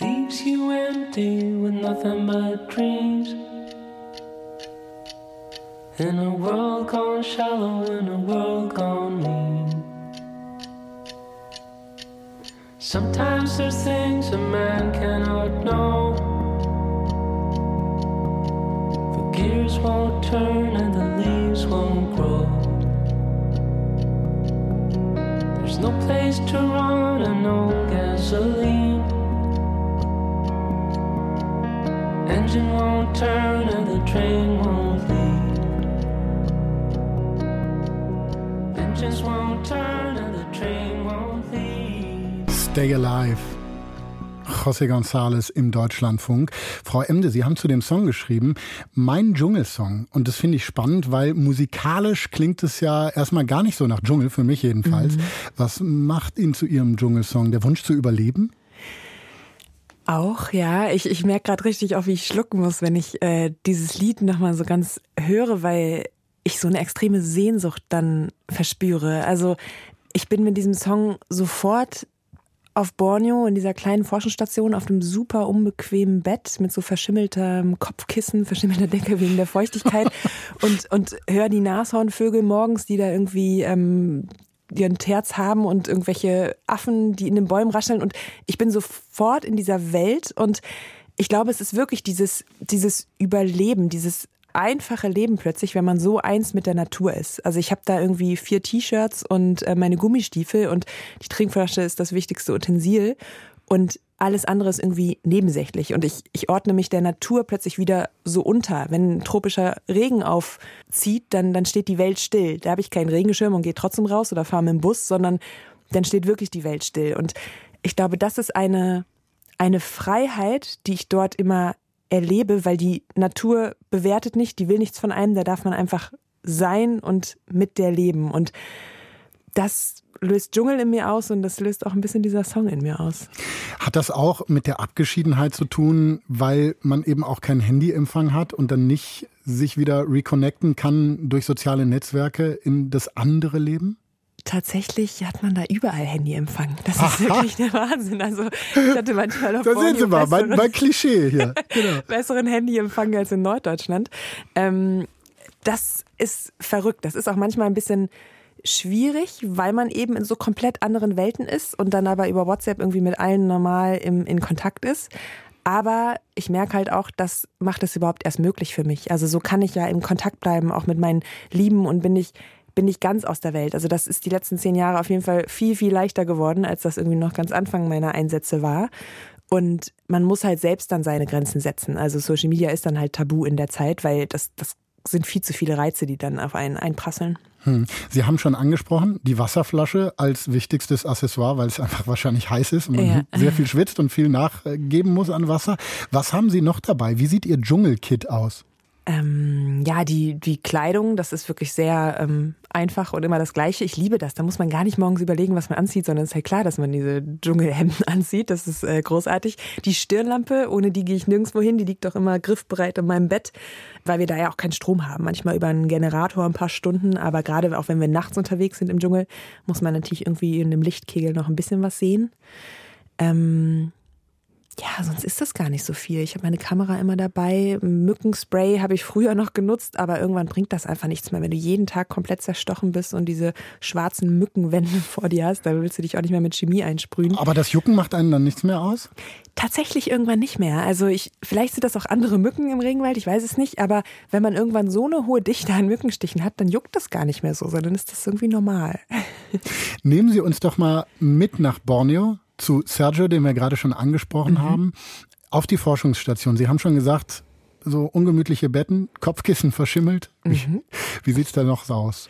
A: leaves you empty with nothing but dreams. In a world gone shallow, in a world gone mean. Sometimes there's things a man cannot know. The gears won't turn and the leaves won't grow. There's no place to Stay alive. José González im Deutschlandfunk. Frau Emde, Sie haben zu dem Song geschrieben, mein Dschungelsong. Und das finde ich spannend, weil musikalisch klingt es ja erstmal gar nicht so nach Dschungel, für mich jedenfalls. Mhm. Was macht ihn zu Ihrem Dschungelsong? Der Wunsch zu überleben?
B: Auch, ja. Ich, ich merke gerade richtig auch, wie ich schlucken muss, wenn ich äh, dieses Lied nochmal so ganz höre, weil ich so eine extreme Sehnsucht dann verspüre. Also ich bin mit diesem Song sofort auf Borneo in dieser kleinen Forschungsstation auf dem super unbequemen Bett mit so verschimmeltem Kopfkissen, verschimmelter Decke wegen der Feuchtigkeit und, und höre die Nashornvögel morgens, die da irgendwie ähm, ihren Terz haben und irgendwelche Affen, die in den Bäumen rascheln. Und ich bin sofort in dieser Welt und ich glaube, es ist wirklich dieses, dieses Überleben, dieses einfache Leben plötzlich, wenn man so eins mit der Natur ist. Also ich habe da irgendwie vier T-Shirts und äh, meine Gummistiefel und die Trinkflasche ist das wichtigste Utensil und alles andere ist irgendwie nebensächlich und ich, ich ordne mich der Natur plötzlich wieder so unter. Wenn tropischer Regen aufzieht, dann, dann steht die Welt still. Da habe ich keinen Regenschirm und gehe trotzdem raus oder fahre mit dem Bus, sondern dann steht wirklich die Welt still. Und ich glaube, das ist eine, eine Freiheit, die ich dort immer erlebe, weil die Natur bewertet nicht, die will nichts von einem, da darf man einfach sein und mit der leben. Und das löst Dschungel in mir aus und das löst auch ein bisschen dieser Song in mir aus.
A: Hat das auch mit der Abgeschiedenheit zu tun, weil man eben auch keinen Handyempfang hat und dann nicht sich wieder reconnecten kann durch soziale Netzwerke in das andere Leben?
B: Tatsächlich hat man da überall Handyempfang. Das ist Aha. wirklich der Wahnsinn. Also ich hatte manchmal auf Da
A: sehen Sie mal, mein, mein Klischee hier.
B: Genau. besseren Handyempfang als in Norddeutschland. Ähm, das ist verrückt. Das ist auch manchmal ein bisschen schwierig, weil man eben in so komplett anderen Welten ist und dann aber über WhatsApp irgendwie mit allen normal im, in Kontakt ist. Aber ich merke halt auch, das macht es überhaupt erst möglich für mich. Also so kann ich ja im Kontakt bleiben, auch mit meinen Lieben und bin ich bin ich ganz aus der Welt. Also das ist die letzten zehn Jahre auf jeden Fall viel, viel leichter geworden, als das irgendwie noch ganz Anfang meiner Einsätze war. Und man muss halt selbst dann seine Grenzen setzen. Also Social Media ist dann halt tabu in der Zeit, weil das, das sind viel zu viele Reize, die dann auf einen einprasseln.
A: Hm. Sie haben schon angesprochen, die Wasserflasche als wichtigstes Accessoire, weil es einfach wahrscheinlich heiß ist und man ja. sehr viel schwitzt und viel nachgeben muss an Wasser. Was haben Sie noch dabei? Wie sieht Ihr Dschungelkit aus?
B: Ähm, ja, die, die Kleidung, das ist wirklich sehr ähm, einfach und immer das Gleiche. Ich liebe das. Da muss man gar nicht morgens überlegen, was man anzieht, sondern es ist halt klar, dass man diese Dschungelhemden anzieht. Das ist äh, großartig. Die Stirnlampe, ohne die gehe ich nirgendwo hin. Die liegt doch immer griffbereit in meinem Bett, weil wir da ja auch keinen Strom haben. Manchmal über einen Generator ein paar Stunden, aber gerade auch wenn wir nachts unterwegs sind im Dschungel, muss man natürlich irgendwie in dem Lichtkegel noch ein bisschen was sehen. Ähm, ja, sonst ist das gar nicht so viel. Ich habe meine Kamera immer dabei. Mückenspray habe ich früher noch genutzt, aber irgendwann bringt das einfach nichts mehr. Wenn du jeden Tag komplett zerstochen bist und diese schwarzen Mückenwände vor dir hast, dann willst du dich auch nicht mehr mit Chemie einsprühen.
A: Aber das Jucken macht einen dann nichts mehr aus?
B: Tatsächlich irgendwann nicht mehr. Also ich, vielleicht sind das auch andere Mücken im Regenwald, ich weiß es nicht, aber wenn man irgendwann so eine hohe Dichte an Mückenstichen hat, dann juckt das gar nicht mehr so, sondern ist das irgendwie normal.
A: Nehmen Sie uns doch mal mit nach Borneo zu Sergio, den wir gerade schon angesprochen mhm. haben, auf die Forschungsstation. Sie haben schon gesagt, so ungemütliche Betten, Kopfkissen verschimmelt. Mhm. Wie sieht es da noch so aus?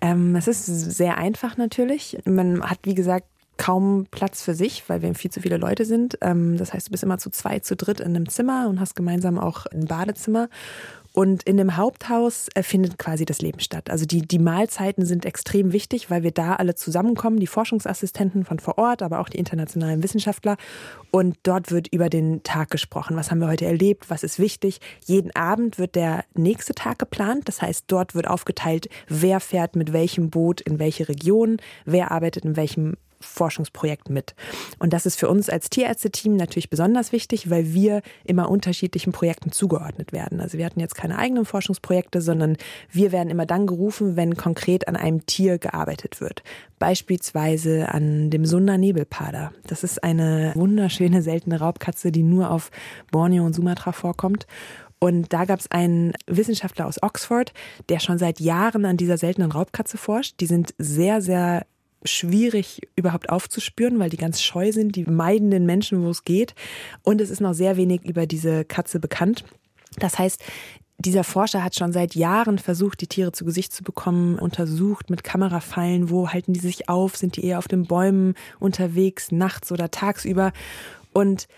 B: Ähm, es ist sehr einfach natürlich. Man hat, wie gesagt, kaum Platz für sich, weil wir viel zu viele Leute sind. Ähm, das heißt, du bist immer zu zweit, zu dritt in einem Zimmer und hast gemeinsam auch ein Badezimmer. Und in dem Haupthaus äh, findet quasi das Leben statt. Also die, die Mahlzeiten sind extrem wichtig, weil wir da alle zusammenkommen, die Forschungsassistenten von vor Ort, aber auch die internationalen Wissenschaftler. Und dort wird über den Tag gesprochen. Was haben wir heute erlebt? Was ist wichtig? Jeden Abend wird der nächste Tag geplant. Das heißt, dort wird aufgeteilt, wer fährt mit welchem Boot in welche Region, wer arbeitet in welchem Forschungsprojekt mit. Und das ist für uns als Tierärzte-Team natürlich besonders wichtig, weil wir immer unterschiedlichen Projekten zugeordnet werden. Also wir hatten jetzt keine eigenen Forschungsprojekte, sondern wir werden immer dann gerufen, wenn konkret an einem Tier gearbeitet wird. Beispielsweise an dem Sunda Nebelpader. Das ist eine wunderschöne, seltene Raubkatze, die nur auf Borneo und Sumatra vorkommt. Und da gab es einen Wissenschaftler aus Oxford, der schon seit Jahren an dieser seltenen Raubkatze forscht. Die sind sehr, sehr schwierig überhaupt aufzuspüren, weil die ganz scheu sind, die meiden den Menschen, wo es geht. Und es ist noch sehr wenig über diese Katze bekannt. Das heißt, dieser Forscher hat schon seit Jahren versucht, die Tiere zu Gesicht zu bekommen, untersucht mit Kamerafallen, wo halten die sich auf, sind die eher auf den Bäumen unterwegs, nachts oder tagsüber. Und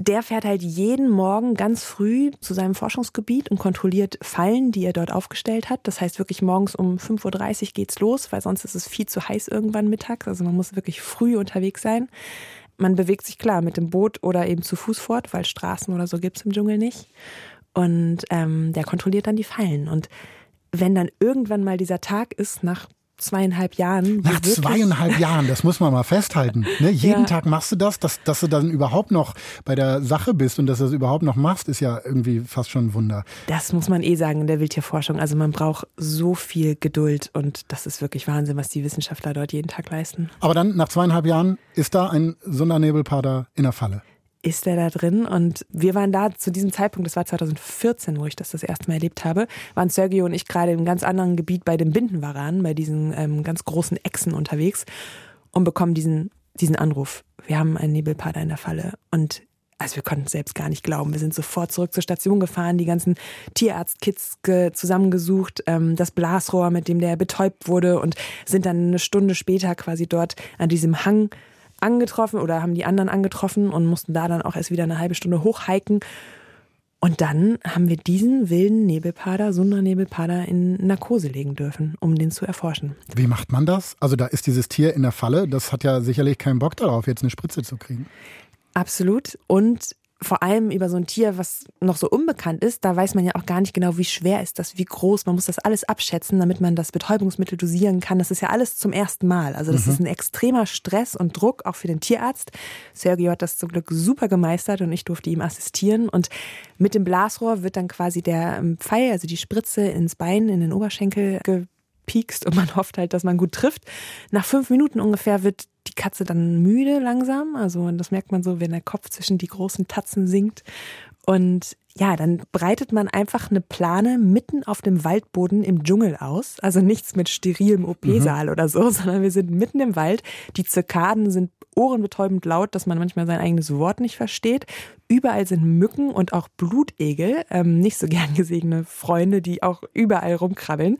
B: der fährt halt jeden Morgen ganz früh zu seinem Forschungsgebiet und kontrolliert Fallen, die er dort aufgestellt hat. Das heißt wirklich morgens um 5.30 Uhr geht's los, weil sonst ist es viel zu heiß irgendwann mittags. Also man muss wirklich früh unterwegs sein. Man bewegt sich klar mit dem Boot oder eben zu Fuß fort, weil Straßen oder so gibt's im Dschungel nicht. Und ähm, der kontrolliert dann die Fallen. Und wenn dann irgendwann mal dieser Tag ist, nach zweieinhalb Jahren.
A: Nach zweieinhalb Jahren, das muss man mal festhalten. Ne? Jeden
B: Ja.
A: Tag machst du das, dass, dass du dann überhaupt noch bei der Sache bist und dass du das überhaupt noch machst, ist ja irgendwie fast schon ein Wunder.
B: Das muss man eh sagen in der Wildtierforschung. Also man braucht so viel Geduld und das ist wirklich Wahnsinn, was die Wissenschaftler dort jeden Tag leisten.
A: Aber dann, nach zweieinhalb Jahren, ist da ein Sondernebelpader in der Falle.
B: Ist der da drin? Und wir waren da zu diesem Zeitpunkt, das war 2014, wo ich das das erste Mal erlebt habe, waren Sergio und ich gerade im ganz anderen Gebiet bei den Bindenwaran, bei diesen ähm, ganz großen Echsen unterwegs und bekommen diesen, diesen Anruf. Wir haben einen Nebelpader in der Falle und also wir konnten selbst gar nicht glauben. Wir sind sofort zurück zur Station gefahren, die ganzen Tierarztkits ge zusammengesucht, ähm, das Blasrohr, mit dem der betäubt wurde und sind dann eine Stunde später quasi dort an diesem Hang angetroffen oder haben die anderen angetroffen und mussten da dann auch erst wieder eine halbe Stunde hochhiken. Und dann haben wir diesen wilden Nebelpader, Sundernebelpader in Narkose legen dürfen, um den zu erforschen.
A: Wie macht man das? Also da ist dieses Tier in der Falle, das hat ja sicherlich keinen Bock darauf, jetzt eine Spritze zu kriegen.
B: Absolut. Und vor allem über so ein Tier, was noch so unbekannt ist, da weiß man ja auch gar nicht genau, wie schwer ist das, wie groß. Man muss das alles abschätzen, damit man das Betäubungsmittel dosieren kann. Das ist ja alles zum ersten Mal. Also das ist ein extremer Stress und Druck, auch für den Tierarzt. Sergio hat das zum Glück super gemeistert und ich durfte ihm assistieren. Und mit dem Blasrohr wird dann quasi der ähm, Pfeil, also die Spritze ins Bein, in den Oberschenkel gepiekst und man hofft halt, dass man gut trifft. Nach fünf Minuten ungefähr wird die Katze dann müde langsam. Also das merkt man so, wenn der Kopf zwischen die großen Tatzen sinkt. Und ja, dann breitet man einfach eine Plane mitten auf dem Waldboden im Dschungel aus. Also nichts mit sterilem OP-Saal oder so, sondern wir sind mitten im Wald. Die Zirkaden sind ohrenbetäubend laut, dass man manchmal sein eigenes Wort nicht versteht. Überall sind Mücken und auch Blutegel, ähm, nicht so gern gesehene Freunde, die auch überall rumkrabbeln.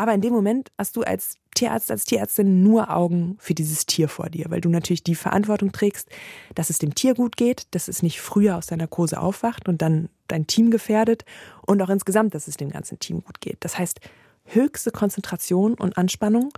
B: Aber in dem Moment hast du als Tierarzt, als Tierärztin nur Augen für dieses Tier vor dir, weil du natürlich die Verantwortung trägst, dass es dem Tier gut geht, dass es nicht früher aus der Narkose aufwacht und dann dein Team gefährdet und auch insgesamt, dass es dem ganzen Team gut geht. Das heißt, höchste Konzentration und Anspannung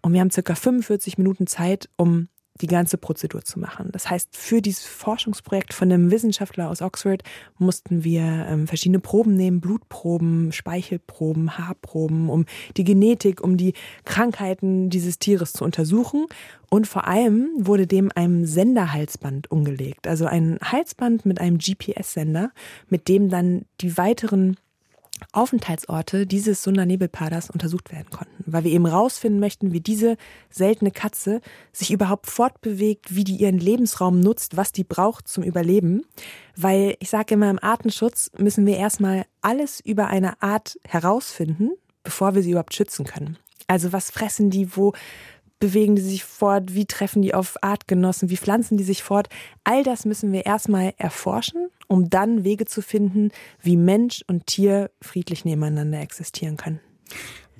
B: und wir haben circa 45 Minuten Zeit, um die ganze Prozedur zu machen. Das heißt, für dieses Forschungsprojekt von einem Wissenschaftler aus Oxford mussten wir ähm, verschiedene Proben nehmen, Blutproben, Speichelproben, Haarproben, um die Genetik, um die Krankheiten dieses Tieres zu untersuchen. Und vor allem wurde dem ein Senderhalsband umgelegt, also ein Halsband mit einem GPS-Sender, mit dem dann die weiteren Aufenthaltsorte dieses Sundernebelpaders untersucht werden konnten, weil wir eben rausfinden möchten, wie diese seltene Katze sich überhaupt fortbewegt, wie die ihren Lebensraum nutzt, was die braucht zum Überleben. Weil ich sage immer, im Artenschutz müssen wir erstmal alles über eine Art herausfinden, bevor wir sie überhaupt schützen können. Also was fressen die, wo bewegen die sich fort, wie treffen die auf Artgenossen, wie pflanzen die sich fort. All das müssen wir erstmal erforschen, um dann Wege zu finden, wie Mensch und Tier friedlich nebeneinander existieren können.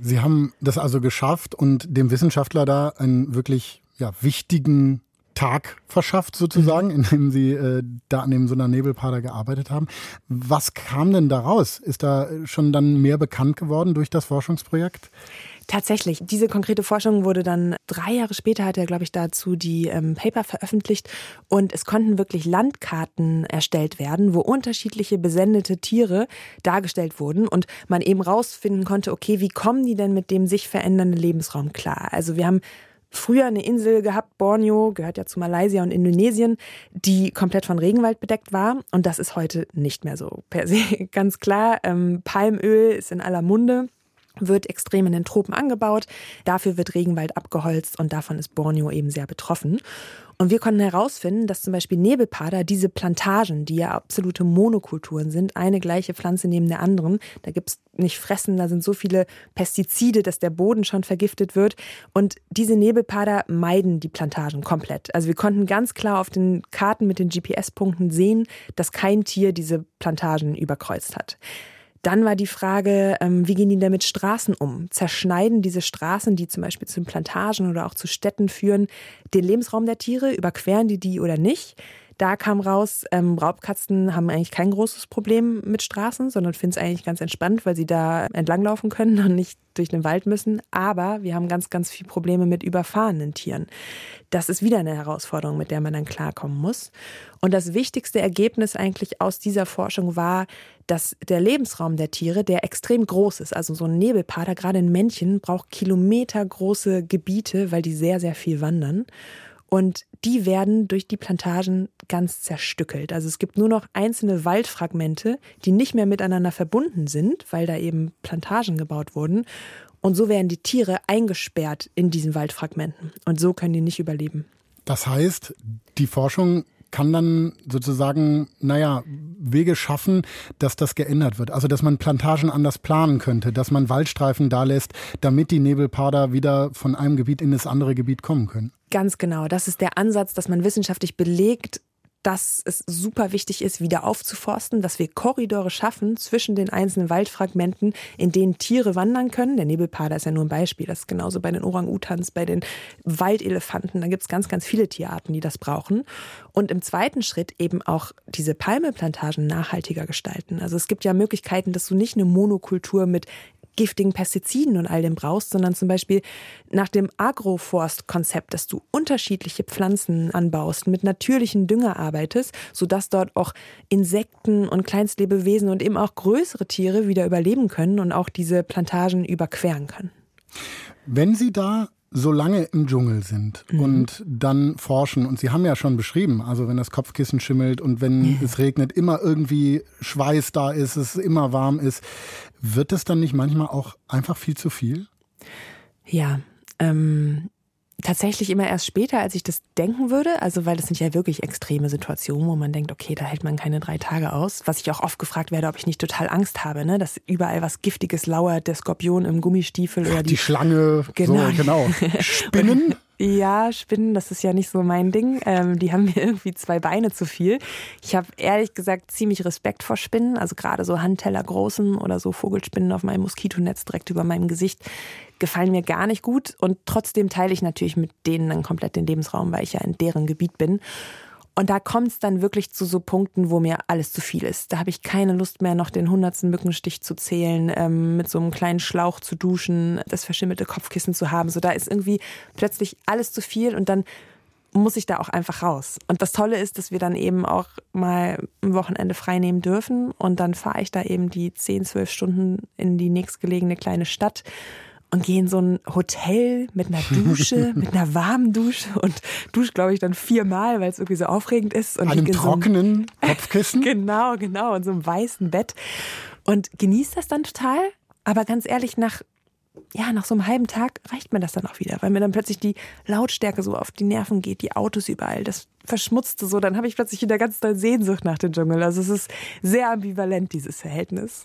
A: Sie haben das also geschafft und dem Wissenschaftler da einen wirklich ja, wichtigen Tag verschafft, sozusagen,
B: Mhm.
A: indem Sie äh, da an dem Nebelpader gearbeitet haben. Was kam denn daraus? Ist da schon dann mehr bekannt geworden durch das Forschungsprojekt?
B: Tatsächlich, diese konkrete Forschung wurde dann drei Jahre später, hat er, glaube ich, dazu die ähm, Paper veröffentlicht und es konnten wirklich Landkarten erstellt werden, wo unterschiedliche besendete Tiere dargestellt wurden und man eben rausfinden konnte, okay, wie kommen die denn mit dem sich verändernden Lebensraum klar? Also wir haben früher eine Insel gehabt, Borneo, gehört ja zu Malaysia und Indonesien, die komplett von Regenwald bedeckt war. Und das ist heute nicht mehr so per se. Ganz klar, ähm, Palmöl ist in aller Munde wird extrem in den Tropen angebaut. Dafür wird Regenwald abgeholzt und davon ist Borneo eben sehr betroffen. Und wir konnten herausfinden, dass zum Beispiel Nebelpader diese Plantagen, die ja absolute Monokulturen sind, eine gleiche Pflanze neben der anderen, da gibt's nicht Fressen, da sind so viele Pestizide, dass der Boden schon vergiftet wird. Und diese Nebelpader meiden die Plantagen komplett. Also wir konnten ganz klar auf den Karten mit den GPS-Punkten sehen, dass kein Tier diese Plantagen überkreuzt hat. Dann war die Frage, ähm, wie gehen die denn mit Straßen um? Zerschneiden diese Straßen, die zum Beispiel zu Plantagen oder auch zu Städten führen, den Lebensraum der Tiere? Überqueren die die oder nicht? Da kam raus, ähm, Raubkatzen haben eigentlich kein großes Problem mit Straßen, sondern finden es eigentlich ganz entspannt, weil sie da entlanglaufen können und nicht durch den Wald müssen. Aber wir haben ganz, ganz viele Probleme mit überfahrenen Tieren. Das ist wieder eine Herausforderung, mit der man dann klarkommen muss. Und das wichtigste Ergebnis eigentlich aus dieser Forschung war, dass der Lebensraum der Tiere, der extrem groß ist, also so ein Nebelpader, gerade ein Männchen, braucht kilometergroße Gebiete, weil die sehr, sehr viel wandern. Und die werden durch die Plantagen ganz zerstückelt. Also es gibt nur noch einzelne Waldfragmente, die nicht mehr miteinander verbunden sind, weil da eben Plantagen gebaut wurden. Und so werden die Tiere eingesperrt in diesen Waldfragmenten. Und so können die nicht überleben.
A: Das heißt, die Forschung kann dann sozusagen, naja, Wege schaffen, dass das geändert wird. Also, dass man Plantagen anders planen könnte, dass man Waldstreifen da lässt, damit die Nebelpader wieder von einem Gebiet in das andere Gebiet kommen können.
B: Ganz genau. Das ist der Ansatz, dass man wissenschaftlich belegt, dass es super wichtig ist, wieder aufzuforsten, dass wir Korridore schaffen zwischen den einzelnen Waldfragmenten, in denen Tiere wandern können. Der Nebelpader ist ja nur ein Beispiel. Das ist genauso bei den Orang-Utans, bei den Waldelefanten. Da gibt es ganz, ganz viele Tierarten, die das brauchen. Und im zweiten Schritt eben auch diese Palmeplantagen nachhaltiger gestalten. Also es gibt ja Möglichkeiten, dass du nicht eine Monokultur mit giftigen Pestiziden und all dem brauchst, sondern zum Beispiel nach dem Agroforst-Konzept, dass du unterschiedliche Pflanzen anbaust, mit natürlichen Dünger arbeitest, sodass dort auch Insekten und Kleinstlebewesen und eben auch größere Tiere wieder überleben können und auch diese Plantagen überqueren können.
A: Wenn Sie da so lange im Dschungel sind mhm. und dann forschen, und Sie haben ja schon beschrieben, also wenn das Kopfkissen schimmelt und wenn ja. es regnet, immer irgendwie Schweiß da ist, es immer warm ist, wird es dann nicht manchmal auch einfach viel zu viel?
B: Ja, ähm, tatsächlich immer erst später, als ich das denken würde. Also, weil das sind ja wirklich extreme Situationen, wo man denkt, okay, da hält man keine drei Tage aus. Was ich auch oft gefragt werde, ob ich nicht total Angst habe, ne? dass überall was Giftiges lauert, der Skorpion im Gummistiefel oder die,
A: die Schlange, genau. So, genau. Spinnen.
B: Ja, Spinnen, das ist ja nicht so mein Ding. Ähm, die haben mir irgendwie zwei Beine zu viel. Ich habe ehrlich gesagt ziemlich Respekt vor Spinnen. Also gerade so Handteller großen oder so Vogelspinnen auf meinem Moskitonetz direkt über meinem Gesicht gefallen mir gar nicht gut. Und trotzdem teile ich natürlich mit denen dann komplett den Lebensraum, weil ich ja in deren Gebiet bin. Und da kommt es dann wirklich zu so Punkten, wo mir alles zu viel ist. Da habe ich keine Lust mehr, noch den hundertsten Mückenstich zu zählen, ähm, mit so einem kleinen Schlauch zu duschen, das verschimmelte Kopfkissen zu haben. So da ist irgendwie plötzlich alles zu viel und dann muss ich da auch einfach raus. Und das Tolle ist, dass wir dann eben auch mal ein Wochenende frei nehmen dürfen. Und dann fahre ich da eben die 10, 12 Stunden in die nächstgelegene kleine Stadt und gehe in so ein Hotel mit einer Dusche, mit einer warmen Dusche und dusche, glaube ich, dann viermal, weil es irgendwie so aufregend ist. Und
A: Einem trockenen
B: so
A: Kopfkissen?
B: genau, genau, in so einem weißen Bett. Und genieße das dann total. Aber ganz ehrlich, nach ja, nach so einem halben Tag reicht mir das dann auch wieder, weil mir dann plötzlich die Lautstärke so auf die Nerven geht, die Autos überall, das verschmutzte so, dann habe ich plötzlich wieder ganz doll Sehnsucht nach dem Dschungel. Also es ist sehr ambivalent, dieses Verhältnis.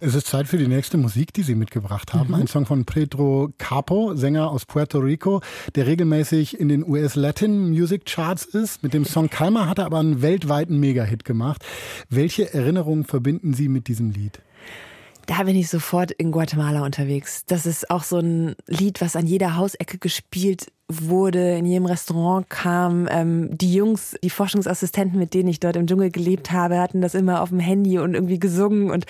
A: Es ist Zeit für die nächste Musik, die Sie mitgebracht haben. Mhm. Ein Song von Pedro Capo, Sänger aus Puerto Rico, der regelmäßig in den US Latin Music Charts ist. Mit dem Song Calma hat er aber einen weltweiten Mega-Hit gemacht. Welche Erinnerungen verbinden Sie mit diesem Lied?
B: Da bin ich sofort in Guatemala unterwegs. Das ist auch so ein Lied, was an jeder Hausecke gespielt wurde, in jedem Restaurant kam. Ähm, die Jungs, die Forschungsassistenten, mit denen ich dort im Dschungel gelebt habe, hatten das immer auf dem Handy und irgendwie gesungen. Und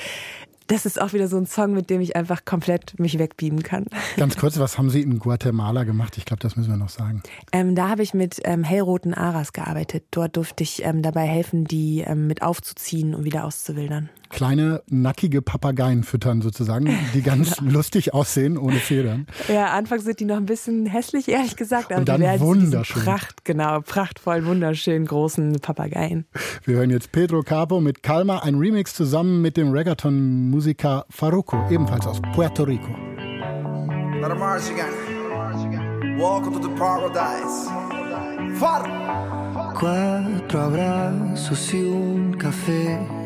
B: das ist auch wieder so ein Song, mit dem ich einfach komplett mich wegbeamen kann.
A: Ganz kurz, was haben Sie in Guatemala gemacht? Ich glaube, das müssen wir noch sagen.
B: Ähm, da habe ich mit ähm, hellroten Aras gearbeitet. Dort durfte ich ähm, dabei helfen, die ähm, mit aufzuziehen und wieder auszuwildern.
A: Kleine, nackige Papageien füttern sozusagen, die ganz genau. lustig aussehen, ohne Federn.
B: Ja, anfangs sind die noch ein bisschen hässlich, ehrlich gesagt.
A: Aber und dann die wunderschön.
B: Pracht, genau, prachtvoll, wunderschön großen Papageien.
A: Wir hören jetzt Pedro Capo mit Calma, ein Remix zusammen mit dem Reggaeton Musiker Farruko, ebenfalls aus Puerto Rico. Welcome to the paradise.
D: Far. Cuatro abrazos y un café.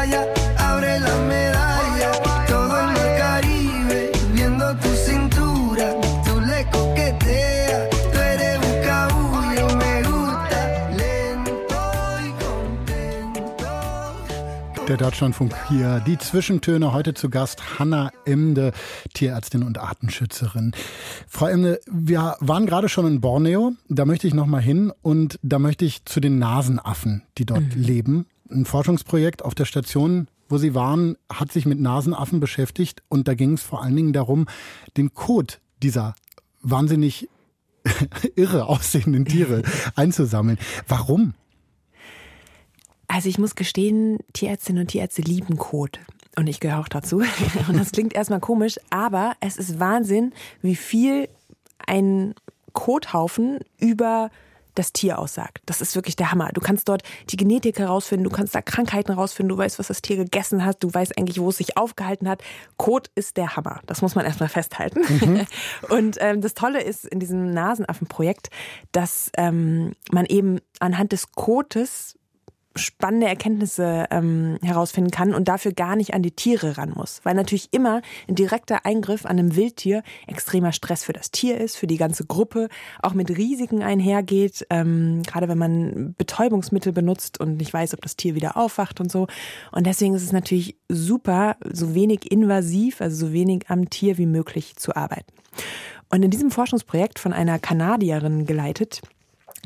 A: Der Deutschlandfunk hier. Die Zwischentöne heute zu Gast Hanna Emde, Tierärztin und Artenschützerin. Frau Emde, wir waren gerade schon in Borneo. Da möchte ich noch mal hin und da möchte ich zu den Nasenaffen, die dort leben. Ein Forschungsprojekt auf der Station, wo Sie waren, hat sich mit Nasenaffen beschäftigt und da ging es vor allen Dingen darum, den Kot dieser wahnsinnig irre aussehenden Tiere einzusammeln. Warum?
B: Also ich muss gestehen, Tierärztinnen und Tierärzte lieben Kot. Und ich gehöre auch dazu. Und das klingt erstmal komisch, aber es ist Wahnsinn, wie viel ein Kothaufen über das Tier aussagt. Das ist wirklich der Hammer. Du kannst dort die Genetik herausfinden, du kannst da Krankheiten herausfinden, du weißt, was das Tier gegessen hat, du weißt eigentlich, wo es sich aufgehalten hat. Kot ist der Hammer. Das muss man erstmal festhalten. Und ähm, das Tolle ist in diesem Nasenaffenprojekt, dass ähm, man eben anhand des Kotes spannende Erkenntnisse ähm, herausfinden kann und dafür gar nicht an die Tiere ran muss. Weil natürlich immer ein direkter Eingriff an einem Wildtier extremer Stress für das Tier ist, für die ganze Gruppe, auch mit Risiken einhergeht, ähm, gerade wenn man Betäubungsmittel benutzt und nicht weiß, ob das Tier wieder aufwacht und so. Und deswegen ist es natürlich super, so wenig invasiv, also so wenig am Tier wie möglich zu arbeiten. Und in diesem Forschungsprojekt von einer Kanadierin geleitet,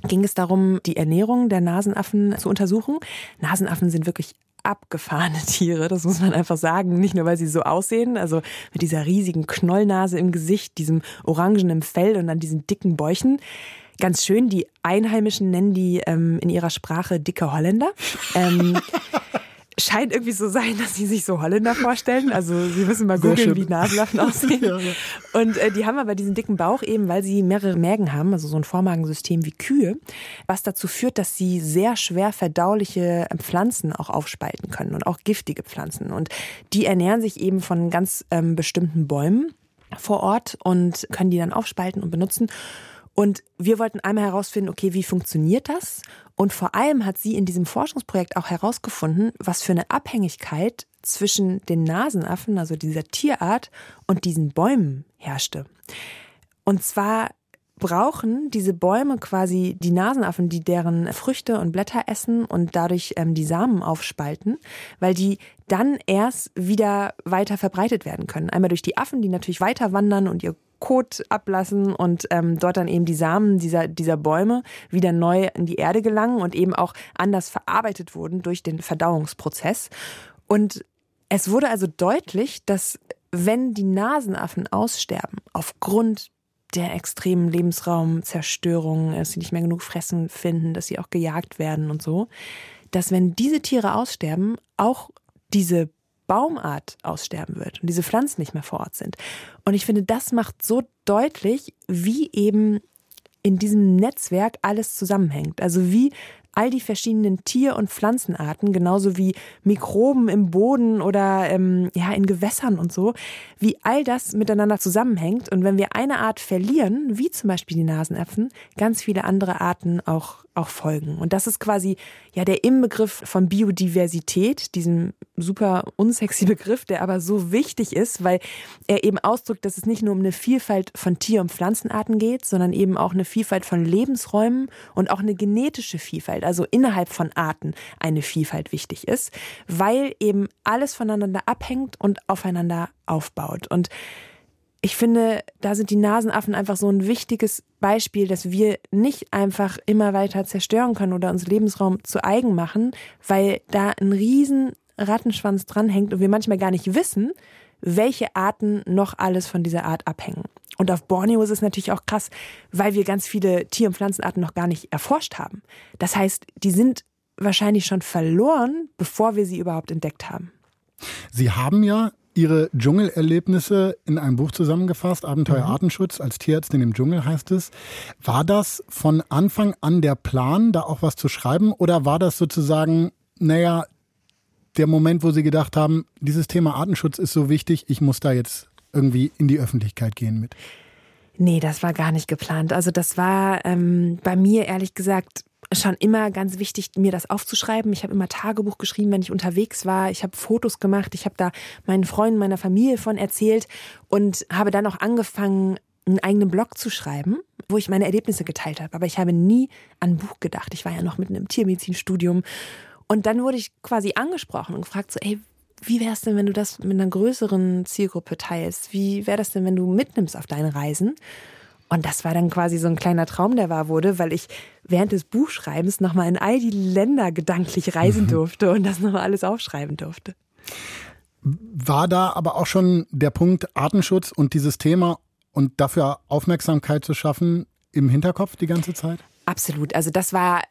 B: ging es darum, die Ernährung der Nasenaffen zu untersuchen. Nasenaffen sind wirklich abgefahrene Tiere, das muss man einfach sagen. Nicht nur, weil sie so aussehen, also mit dieser riesigen Knollnase im Gesicht, diesem orangenen Fell und dann diesen dicken Bäuchen. Ganz schön, die Einheimischen nennen die ähm, in ihrer Sprache dicke Holländer. Ähm, scheint irgendwie so sein, dass sie sich so Holländer vorstellen. Also sie müssen mal googeln, wie Nasenaffen aussehen.
A: Ja, ja.
B: Und äh, die haben aber diesen dicken Bauch eben, weil sie mehrere Mägen haben, also so ein Vormagensystem wie Kühe, was dazu führt, dass sie sehr schwer verdauliche Pflanzen auch aufspalten können und auch giftige Pflanzen. Und die ernähren sich eben von ganz ähm, bestimmten Bäumen vor Ort und können die dann aufspalten und benutzen. Und wir wollten einmal herausfinden, okay, wie funktioniert das? Und vor allem hat sie in diesem Forschungsprojekt auch herausgefunden, was für eine Abhängigkeit zwischen den Nasenaffen, also dieser Tierart, und diesen Bäumen herrschte. Und zwar brauchen diese Bäume quasi die Nasenaffen, die deren Früchte und Blätter essen und dadurch ähm, die Samen aufspalten, weil die dann erst wieder weiter verbreitet werden können. Einmal durch die Affen, die natürlich weiter wandern und ihr Kot ablassen und ähm, dort dann eben die Samen dieser, dieser Bäume wieder neu in die Erde gelangen und eben auch anders verarbeitet wurden durch den Verdauungsprozess. Und es wurde also deutlich, dass wenn die Nasenaffen aussterben, aufgrund der extremen Lebensraumzerstörung, dass sie nicht mehr genug Fressen finden, dass sie auch gejagt werden und so, dass wenn diese Tiere aussterben, auch diese Baumart aussterben wird und diese Pflanzen nicht mehr vor Ort sind. Und ich finde, das macht so deutlich, wie eben in diesem Netzwerk alles zusammenhängt. Also wie all die verschiedenen Tier- und Pflanzenarten, genauso wie Mikroben im Boden oder ähm, ja in Gewässern und so, wie all das miteinander zusammenhängt. Und wenn wir eine Art verlieren, wie zum Beispiel die Nasenäpfen, ganz viele andere Arten auch auch folgen. Und das ist quasi ja der Inbegriff von Biodiversität, diesem super unsexy Begriff, der aber so wichtig ist, weil er eben ausdrückt, dass es nicht nur um eine Vielfalt von Tier- und Pflanzenarten geht, sondern eben auch eine Vielfalt von Lebensräumen und auch eine genetische Vielfalt, also innerhalb von Arten eine Vielfalt wichtig ist, weil eben alles voneinander abhängt und aufeinander aufbaut. Und ich finde, da sind die Nasenaffen einfach so ein wichtiges Beispiel, dass wir nicht einfach immer weiter zerstören können oder uns Lebensraum zu eigen machen, weil da ein riesen Rattenschwanz dranhängt und wir manchmal gar nicht wissen, welche Arten noch alles von dieser Art abhängen. Und auf Borneo ist es natürlich auch krass, weil wir ganz viele Tier- und Pflanzenarten noch gar nicht erforscht haben. Das heißt, die sind wahrscheinlich schon verloren, bevor wir sie überhaupt entdeckt haben.
A: Sie haben ja Ihre Dschungelerlebnisse in einem Buch zusammengefasst, Abenteuer Artenschutz, als Tierärztin im Dschungel heißt es. War das von Anfang an der Plan, da auch was zu schreiben, oder war das sozusagen, naja, der Moment, wo Sie gedacht haben, dieses Thema Artenschutz ist so wichtig, ich muss da jetzt irgendwie in die Öffentlichkeit gehen mit?
B: Nee, das war gar nicht geplant. Also das war ähm, bei mir ehrlich gesagt schon immer ganz wichtig, mir das aufzuschreiben. Ich habe immer Tagebuch geschrieben, wenn ich unterwegs war. Ich habe Fotos gemacht. Ich habe da meinen Freunden, meiner Familie von erzählt und habe dann auch angefangen, einen eigenen Blog zu schreiben, wo ich meine Erlebnisse geteilt habe. Aber ich habe nie an Buch gedacht. Ich war ja noch mitten im Tiermedizinstudium. Und dann wurde ich quasi angesprochen und gefragt, so, ey, wie wäre es denn, wenn du das mit einer größeren Zielgruppe teilst? Wie wäre das denn, wenn du mitnimmst auf deine Reisen? Und das war dann quasi so ein kleiner Traum, der wahr wurde, weil ich während des Buchschreibens nochmal in all die Länder gedanklich reisen mhm. durfte und das nochmal alles aufschreiben durfte.
A: War da aber auch schon der Punkt Artenschutz und dieses Thema und dafür Aufmerksamkeit zu schaffen im Hinterkopf die ganze Zeit?
B: Absolut. Also das war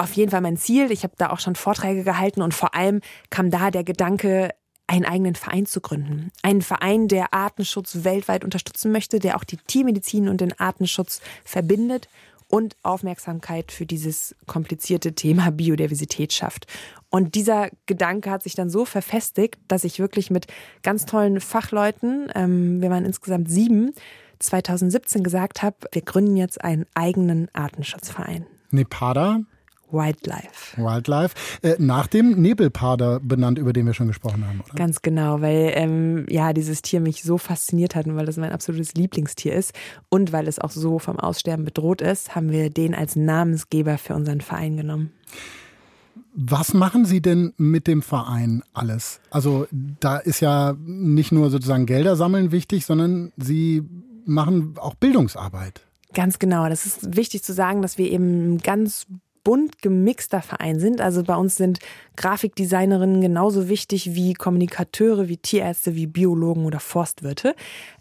B: auf jeden Fall mein Ziel. Ich habe da auch schon Vorträge gehalten und vor allem kam da der Gedanke, einen eigenen Verein zu gründen. Einen Verein, der Artenschutz weltweit unterstützen möchte, der auch die Tiermedizin und den Artenschutz verbindet und Aufmerksamkeit für dieses komplizierte Thema Biodiversität schafft. Und dieser Gedanke hat sich dann so verfestigt, dass ich wirklich mit ganz tollen Fachleuten, ähm, wir waren insgesamt sieben, 2017 gesagt habe, wir gründen jetzt einen eigenen Artenschutzverein.
A: Nepada
B: Wildlife.
A: Wildlife. Äh, nach dem Nebelpader benannt, über den wir schon gesprochen haben, oder?
B: Ganz genau, weil ähm, ja dieses Tier mich so fasziniert hat und weil das mein absolutes Lieblingstier ist und weil es auch so vom Aussterben bedroht ist, haben wir den als Namensgeber für unseren Verein genommen.
A: Was machen Sie denn mit dem Verein alles? Also da ist ja nicht nur sozusagen Gelder sammeln wichtig, sondern Sie machen auch Bildungsarbeit.
B: Ganz genau. Das ist wichtig zu sagen, dass wir eben ganz bunt gemixter Verein sind. Also bei uns sind Grafikdesignerinnen genauso wichtig wie Kommunikateure, wie Tierärzte, wie Biologen oder Forstwirte.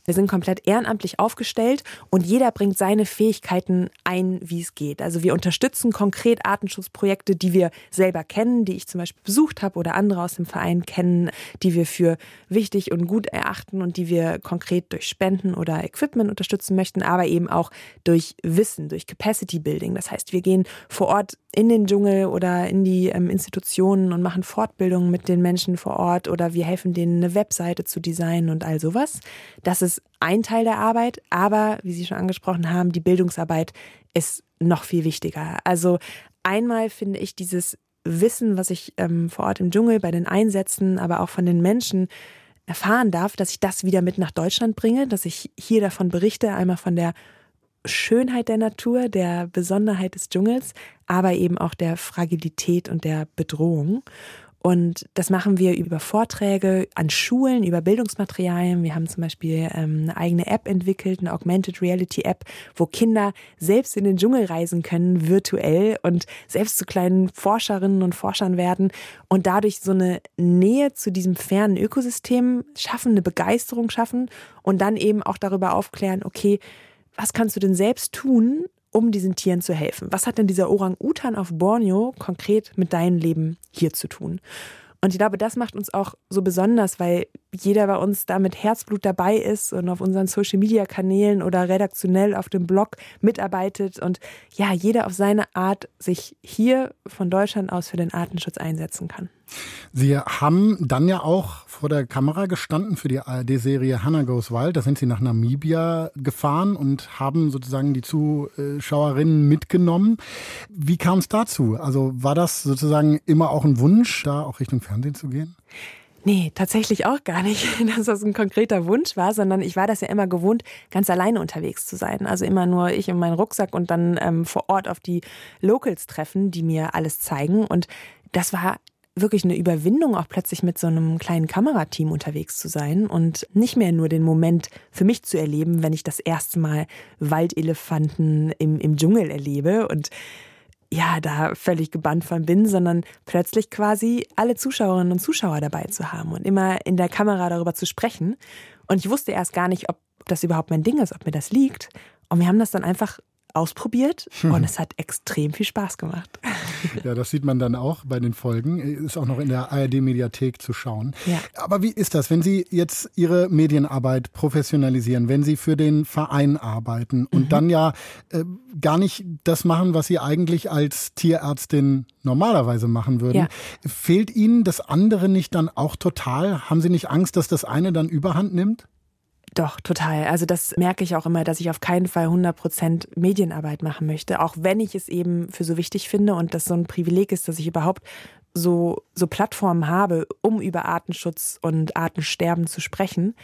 B: Wir sind komplett ehrenamtlich aufgestellt und jeder bringt seine Fähigkeiten ein, wie es geht. Also wir unterstützen konkret Artenschutzprojekte, die wir selber kennen, die ich zum Beispiel besucht habe oder andere aus dem Verein kennen, die wir für wichtig und gut erachten und die wir konkret durch Spenden oder Equipment unterstützen möchten, aber eben auch durch Wissen, durch Capacity Building. Das heißt, wir gehen vor Ort in den Dschungel oder in die ähm, Institutionen und machen Fortbildungen mit den Menschen vor Ort oder wir helfen denen eine Webseite zu designen und all sowas. Das ist ein Teil der Arbeit, aber wie Sie schon angesprochen haben, die Bildungsarbeit ist noch viel wichtiger. Also einmal finde ich dieses Wissen, was ich ähm, vor Ort im Dschungel bei den Einsätzen, aber auch von den Menschen erfahren darf, dass ich das wieder mit nach Deutschland bringe, dass ich hier davon berichte, einmal von der Schönheit der Natur, der Besonderheit des Dschungels, aber eben auch der Fragilität und der Bedrohung. Und das machen wir über Vorträge an Schulen, über Bildungsmaterialien. Wir haben zum Beispiel ähm, eine eigene App entwickelt, eine Augmented Reality App, wo Kinder selbst in den Dschungel reisen können, virtuell und selbst zu kleinen Forscherinnen und Forschern werden und dadurch so eine Nähe zu diesem fernen Ökosystem schaffen, eine Begeisterung schaffen und dann eben auch darüber aufklären, okay, was kannst du denn selbst tun, um diesen Tieren zu helfen? Was hat denn dieser Orang-Utan auf Borneo konkret mit deinem Leben hier zu tun? Und ich glaube, das macht uns auch so besonders, weil jeder bei uns da mit Herzblut dabei ist und auf unseren Social-Media-Kanälen oder redaktionell auf dem Blog mitarbeitet und ja, jeder auf seine Art sich hier von Deutschland aus für den Artenschutz einsetzen kann.
A: Sie haben dann ja auch vor der Kamera gestanden für die ARD-Serie Hannah Goes Wild. Da sind Sie nach Namibia gefahren und haben sozusagen die Zuschauerinnen mitgenommen. Wie kam es dazu? Also war das sozusagen immer auch ein Wunsch, da auch Richtung Fernsehen zu gehen?
B: Nee, tatsächlich auch gar nicht, dass das ein konkreter Wunsch war, sondern ich war das ja immer gewohnt, ganz alleine unterwegs zu sein. Also immer nur ich und mein Rucksack und dann ähm, vor Ort auf die Locals treffen, die mir alles zeigen. Und das war wirklich eine Überwindung, auch plötzlich mit so einem kleinen Kamerateam unterwegs zu sein und nicht mehr nur den Moment für mich zu erleben, wenn ich das erste Mal Waldelefanten im, im Dschungel erlebe und ja, da völlig gebannt von bin, sondern plötzlich quasi alle Zuschauerinnen und Zuschauer dabei zu haben und immer in der Kamera darüber zu sprechen. Und ich wusste erst gar nicht, ob das überhaupt mein Ding ist, ob mir das liegt. Und wir haben das dann einfach ausprobiert hm. und es hat extrem viel Spaß gemacht.
A: Ja, das sieht man dann auch bei den Folgen. Ist auch noch in der ARD-Mediathek zu schauen. Ja. Aber wie ist das, wenn Sie jetzt Ihre Medienarbeit professionalisieren, wenn Sie für den Verein arbeiten und mhm. dann ja äh, gar nicht das machen, was Sie eigentlich als Tierärztin normalerweise machen würden? Ja. Fehlt Ihnen das andere nicht dann auch total? Haben Sie nicht Angst, dass das eine dann überhand nimmt?
B: Doch, total. Also das merke ich auch immer, dass ich auf keinen Fall 100 Prozent Medienarbeit machen möchte, auch wenn ich es eben für so wichtig finde und das so ein Privileg ist, dass ich überhaupt so, so Plattformen habe, um über Artenschutz und Artensterben zu sprechen.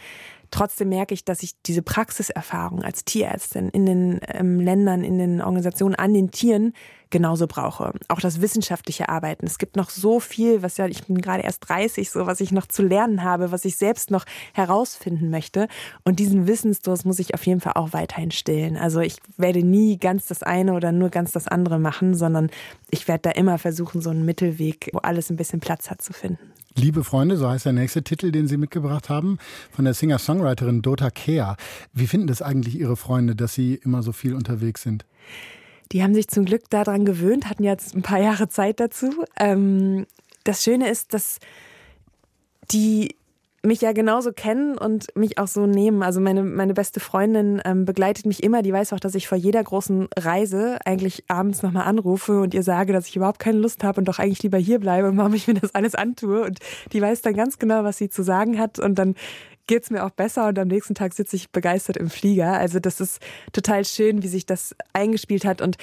B: Trotzdem merke ich, dass ich diese Praxiserfahrung als Tierärztin in den ähm, Ländern, in den Organisationen an den Tieren genauso brauche. Auch das wissenschaftliche Arbeiten. Es gibt noch so viel, was ja, ich bin gerade erst 30, so was ich noch zu lernen habe, was ich selbst noch herausfinden möchte. Und diesen Wissensdurst muss ich auf jeden Fall auch weiterhin stillen. Also ich werde nie ganz das eine oder nur ganz das andere machen, sondern ich werde da immer versuchen, so einen Mittelweg, wo alles ein bisschen Platz hat, zu finden.
A: Liebe Freunde, so heißt der nächste Titel, den Sie mitgebracht haben, von der Singer-Songwriterin Dota Kea. Wie finden das eigentlich Ihre Freunde, dass Sie immer so viel unterwegs sind?
B: Die haben sich zum Glück daran gewöhnt, hatten jetzt ein paar Jahre Zeit dazu. Ähm, das Schöne ist, dass die mich ja genauso kennen und mich auch so nehmen. Also meine, meine beste Freundin ähm, begleitet mich immer. Die weiß auch, dass ich vor jeder großen Reise eigentlich abends nochmal anrufe und ihr sage, dass ich überhaupt keine Lust habe und doch eigentlich lieber hier bleibe und warum ich mir das alles antue. Und die weiß dann ganz genau, was sie zu sagen hat. Und dann geht's mir auch besser und am nächsten Tag sitze ich begeistert im Flieger. Also das ist total schön, wie sich das eingespielt hat und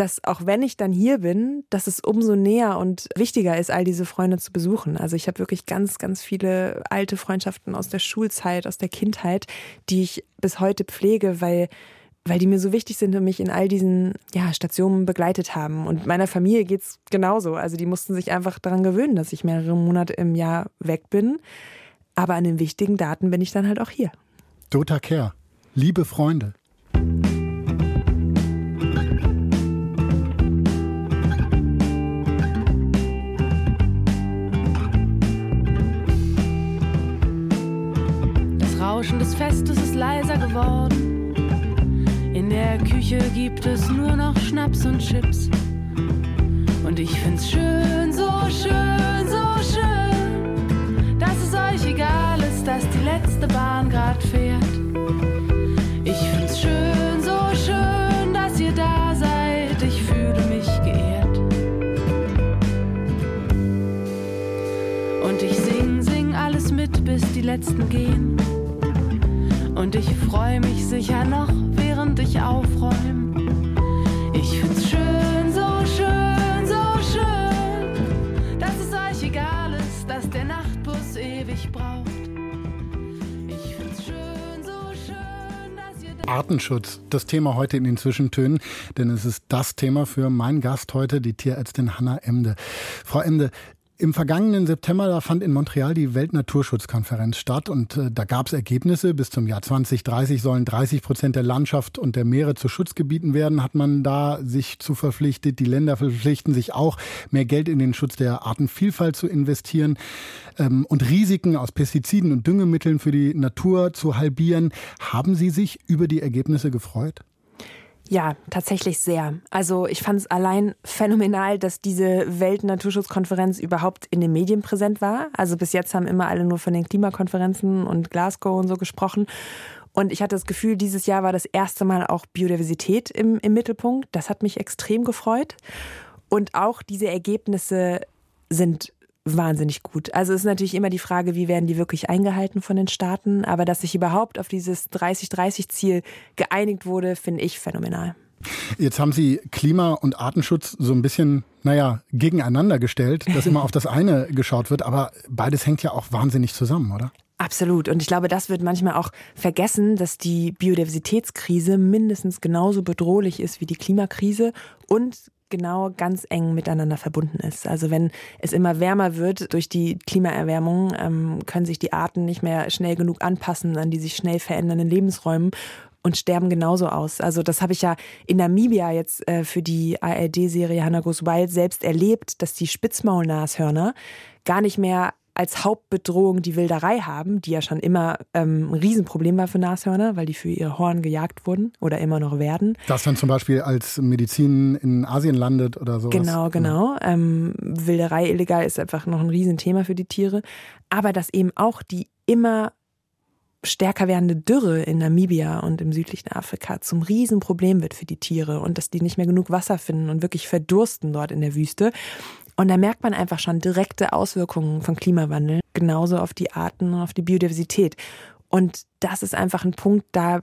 B: dass auch wenn ich dann hier bin, dass es umso näher und wichtiger ist, all diese Freunde zu besuchen. Also ich habe wirklich ganz, ganz viele alte Freundschaften aus der Schulzeit, aus der Kindheit, die ich bis heute pflege, weil weil die mir so wichtig sind und mich in all diesen ja, Stationen begleitet haben. Und meiner Familie geht's genauso. Also die mussten sich einfach daran gewöhnen, dass ich mehrere Monate im Jahr weg bin. Aber an den wichtigen Daten bin ich dann halt auch hier.
A: Dota Care, liebe Freunde.
E: Rauschen des Festes ist leiser geworden. In der Küche gibt es nur noch Schnaps und Chips. Und ich find's schön, so schön, so schön, dass es euch egal ist, dass die letzte Bahn grad fährt. Ich find's schön, so schön, dass ihr da seid. Ich fühle mich geehrt. Und ich sing, sing alles mit, bis die letzten gehen. Und ich freue mich sicher noch, während ich aufräume. Ich find's schön, so schön, so schön, dass es euch egal ist, dass der Nachtbus ewig braucht. Ich find's schön, so schön, dass ihr
A: Artenschutz, das Thema heute in den Zwischentönen, denn es ist das Thema für meinen Gast heute, die Tierärztin Hanna Emde. Frau Emde, im vergangenen September, da fand in Montreal die Weltnaturschutzkonferenz statt und äh, da gab es Ergebnisse. Bis zum Jahr 2030 sollen 30 Prozent der Landschaft und der Meere zu Schutzgebieten werden, hat man da sich zu verpflichtet. Die Länder verpflichten sich auch, mehr Geld in den Schutz der Artenvielfalt zu investieren ähm, und Risiken aus Pestiziden und Düngemitteln für die Natur zu halbieren. Haben Sie sich über die Ergebnisse gefreut?
B: Ja, tatsächlich sehr. Also ich fand es allein phänomenal, dass diese Weltnaturschutzkonferenz überhaupt in den Medien präsent war. Also bis jetzt haben immer alle nur von den Klimakonferenzen und Glasgow und so gesprochen. Und ich hatte das Gefühl, dieses Jahr war das erste Mal auch Biodiversität im, im Mittelpunkt. Das hat mich extrem gefreut. Und auch diese Ergebnisse sind wahnsinnig gut. Also ist natürlich immer die Frage, wie werden die wirklich eingehalten von den Staaten, aber dass sich überhaupt auf dieses 30-30-Ziel geeinigt wurde, finde ich phänomenal.
A: Jetzt haben Sie Klima- und Artenschutz so ein bisschen, naja, gegeneinander gestellt, dass immer auf das eine geschaut wird, aber beides hängt ja auch wahnsinnig zusammen, oder?
B: Absolut. Und ich glaube, das wird manchmal auch vergessen, dass die Biodiversitätskrise mindestens genauso bedrohlich ist wie die Klimakrise und genau ganz eng miteinander verbunden ist. Also wenn es immer wärmer wird durch die Klimaerwärmung, ähm, können sich die Arten nicht mehr schnell genug anpassen an die sich schnell verändernden Lebensräumen und sterben genauso aus. Also das habe ich ja in Namibia jetzt äh, für die ARD-Serie Hannah Goes Wild selbst erlebt, dass die Spitzmaulnashörner gar nicht mehr als Hauptbedrohung die Wilderei haben, die ja schon immer ähm, ein Riesenproblem war für Nashörner, weil die für ihr Horn gejagt wurden oder immer noch werden.
A: Das dann zum Beispiel als Medizin in Asien landet oder sowas.
B: Genau, genau. Ja. Ähm, Wilderei illegal ist einfach noch ein Riesenthema für die Tiere. Aber dass eben auch die immer stärker werdende Dürre in Namibia und im südlichen Afrika zum Riesenproblem wird für die Tiere und dass die nicht mehr genug Wasser finden und wirklich verdursten dort in der Wüste. Und da merkt man einfach schon direkte Auswirkungen von Klimawandel, genauso auf die Arten und auf die Biodiversität. Und das ist einfach ein Punkt, da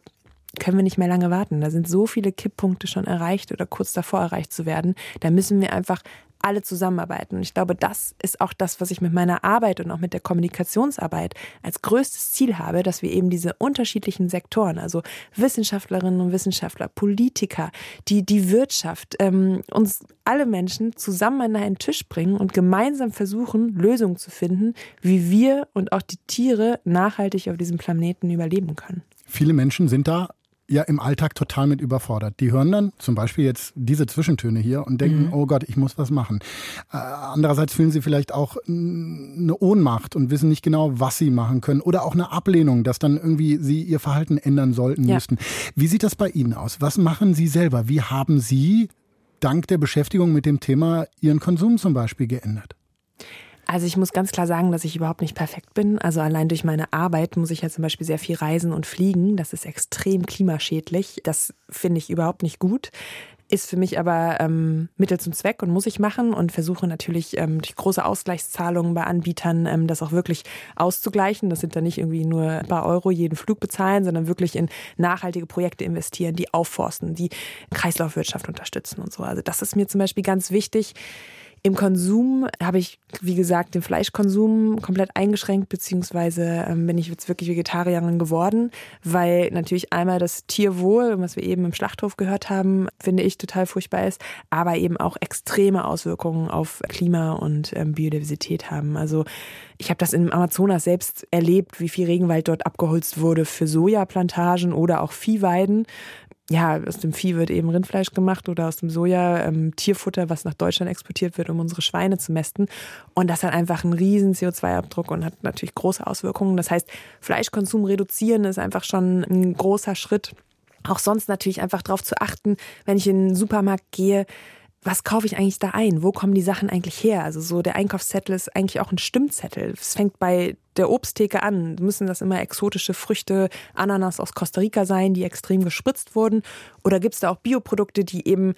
B: können wir nicht mehr lange warten. Da sind so viele Kipppunkte schon erreicht oder kurz davor erreicht zu werden. Da müssen wir einfach alle zusammenarbeiten. Und ich glaube, das ist auch das, was ich mit meiner Arbeit und auch mit der Kommunikationsarbeit als größtes Ziel habe, dass wir eben diese unterschiedlichen Sektoren, also Wissenschaftlerinnen und Wissenschaftler, Politiker, die, die Wirtschaft, ähm, uns alle Menschen zusammen an einen Tisch bringen und gemeinsam versuchen, Lösungen zu finden, wie wir und auch die Tiere nachhaltig auf diesem Planeten überleben können.
A: Viele Menschen sind da ja im Alltag total mit überfordert. Die hören dann zum Beispiel jetzt diese Zwischentöne hier und denken, mhm. oh Gott, ich muss was machen. Äh, andererseits fühlen sie vielleicht auch eine Ohnmacht und wissen nicht genau, was sie machen können oder auch eine Ablehnung, dass dann irgendwie sie ihr Verhalten ändern sollten ja. müssten. Wie sieht das bei Ihnen aus? Was machen Sie selber? Wie haben Sie dank der Beschäftigung mit dem Thema Ihren Konsum zum Beispiel geändert?
B: Also ich muss ganz klar sagen, dass ich überhaupt nicht perfekt bin. Also allein durch meine Arbeit muss ich ja zum Beispiel sehr viel reisen und fliegen. Das ist extrem klimaschädlich. Das finde ich überhaupt nicht gut ist für mich aber ähm, Mittel zum Zweck und muss ich machen und versuche natürlich ähm, durch große Ausgleichszahlungen bei Anbietern ähm, das auch wirklich auszugleichen. Das sind dann nicht irgendwie nur ein paar Euro jeden Flug bezahlen, sondern wirklich in nachhaltige Projekte investieren, die aufforsten, die Kreislaufwirtschaft unterstützen und so. Also das ist mir zum Beispiel ganz wichtig. Im Konsum habe ich, wie gesagt, den Fleischkonsum komplett eingeschränkt, beziehungsweise ähm, bin ich jetzt wirklich Vegetarierin geworden, weil natürlich einmal das Tierwohl, was wir eben im Schlachthof gehört haben, finde ich total furchtbar ist, aber eben auch extreme Auswirkungen auf Klima und ähm, Biodiversität haben. Also ich habe das im Amazonas selbst erlebt, wie viel Regenwald dort abgeholzt wurde für Sojaplantagen oder auch Viehweiden ja, aus dem Vieh wird eben Rindfleisch gemacht oder aus dem Soja ähm, Tierfutter, was nach Deutschland exportiert wird, um unsere Schweine zu mästen. Und das hat einfach einen riesen CO2-Abdruck und hat natürlich große Auswirkungen. Das heißt, Fleischkonsum reduzieren ist einfach schon ein großer Schritt. Auch sonst natürlich einfach darauf zu achten, wenn ich in den Supermarkt gehe, was kaufe ich eigentlich da ein? Wo kommen die Sachen eigentlich her? Also so der Einkaufszettel ist eigentlich auch ein Stimmzettel. Es fängt bei der Obsttheke an. Müssen das immer exotische Früchte, Ananas aus Costa Rica sein, die extrem gespritzt wurden? Oder gibt es da auch Bioprodukte, die eben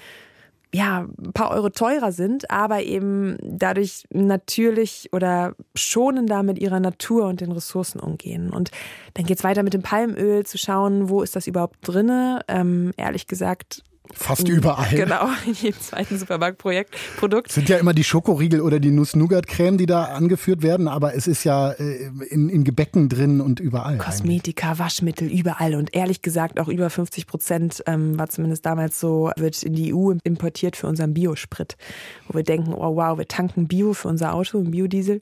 B: ja, ein paar Euro teurer sind, aber eben dadurch natürlich oder schonender mit ihrer Natur und den Ressourcen umgehen. Und dann geht es weiter mit dem Palmöl, zu schauen, wo ist das überhaupt drinne. Ähm, ehrlich gesagt,
A: Fast überall.
B: Genau, in jedem zweiten Supermarktprojekt, Produkt.
A: Sind ja immer die Schokoriegel oder die Nuss-Nougat-Creme, die da angeführt werden, aber es ist ja äh, in, in Gebäcken drin und überall.
B: Kosmetika, eigentlich. Waschmittel, überall. Und ehrlich gesagt, auch über 50 Prozent, ähm, war zumindest damals so, wird in die EU importiert für unseren Biosprit. Wo wir denken, oh wow, wir tanken Bio für unser Auto, Biodiesel.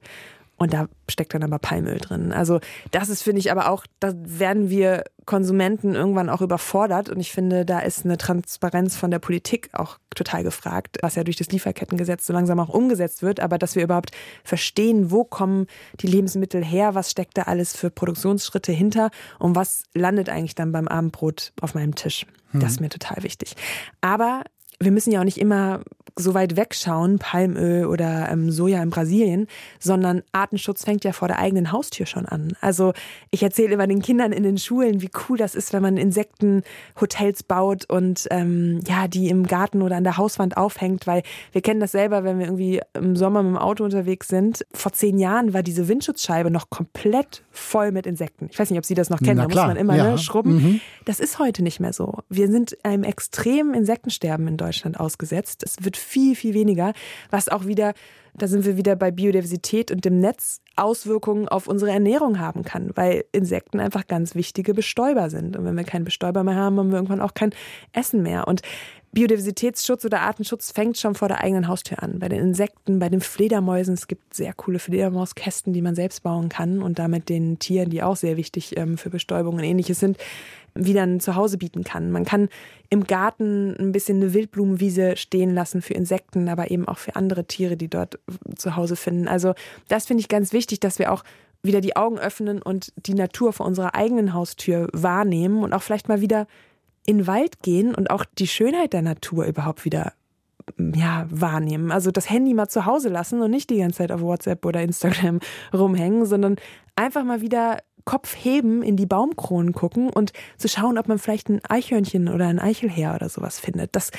B: Und da steckt dann aber Palmöl drin. Also das ist, finde ich, aber auch, da werden wir Konsumenten irgendwann auch überfordert. Und ich finde, da ist eine Transparenz von der Politik auch total gefragt, was ja durch das Lieferkettengesetz so langsam auch umgesetzt wird. Aber dass wir überhaupt verstehen, wo kommen die Lebensmittel her, was steckt da alles für Produktionsschritte hinter und was landet eigentlich dann beim Abendbrot auf meinem Tisch. Das ist hm. mir total wichtig. Aber wir müssen ja auch nicht immer so weit wegschauen, Palmöl oder ähm, Soja in Brasilien, sondern Artenschutz fängt ja vor der eigenen Haustür schon an. Also ich erzähle immer den Kindern in den Schulen, wie cool das ist, wenn man Insektenhotels baut und ähm, ja, die im Garten oder an der Hauswand aufhängt, weil wir kennen das selber, wenn wir irgendwie im Sommer mit dem Auto unterwegs sind. Vor zehn Jahren war diese Windschutzscheibe noch komplett voll mit Insekten. Ich weiß nicht, ob Sie das noch kennen, da muss man immer ja. ne, schrubben. Mhm. Das ist heute nicht mehr so. Wir sind einem extremen Insektensterben in Deutschland ausgesetzt. Es wird viel, viel weniger, was auch wieder, da sind wir wieder bei Biodiversität und dem Netz, Auswirkungen auf unsere Ernährung haben kann, weil Insekten einfach ganz wichtige Bestäuber sind. Und wenn wir keinen Bestäuber mehr haben, haben wir irgendwann auch kein Essen mehr. Und Biodiversitätsschutz oder Artenschutz fängt schon vor der eigenen Haustür an. Bei den Insekten, bei den Fledermäusen. Es gibt sehr coole Fledermauskästen, die man selbst bauen kann und damit den Tieren, die auch sehr wichtig ähm, für Bestäubung und ähnliches sind, wieder ein Zuhause bieten kann. Man kann im Garten ein bisschen eine Wildblumenwiese stehen lassen für Insekten, aber eben auch für andere Tiere, die dort zu Hause finden. Also das finde ich ganz wichtig, dass wir auch wieder die Augen öffnen und die Natur vor unserer eigenen Haustür wahrnehmen und auch vielleicht mal wieder in den Wald gehen und auch die Schönheit der Natur überhaupt wieder ja, wahrnehmen. Also das Handy mal zu Hause lassen und nicht die ganze Zeit auf WhatsApp oder Instagram rumhängen, sondern einfach mal wieder Kopf heben, in die Baumkronen gucken und zu schauen, ob man vielleicht ein Eichhörnchen oder ein Eichelheer oder sowas findet. Das,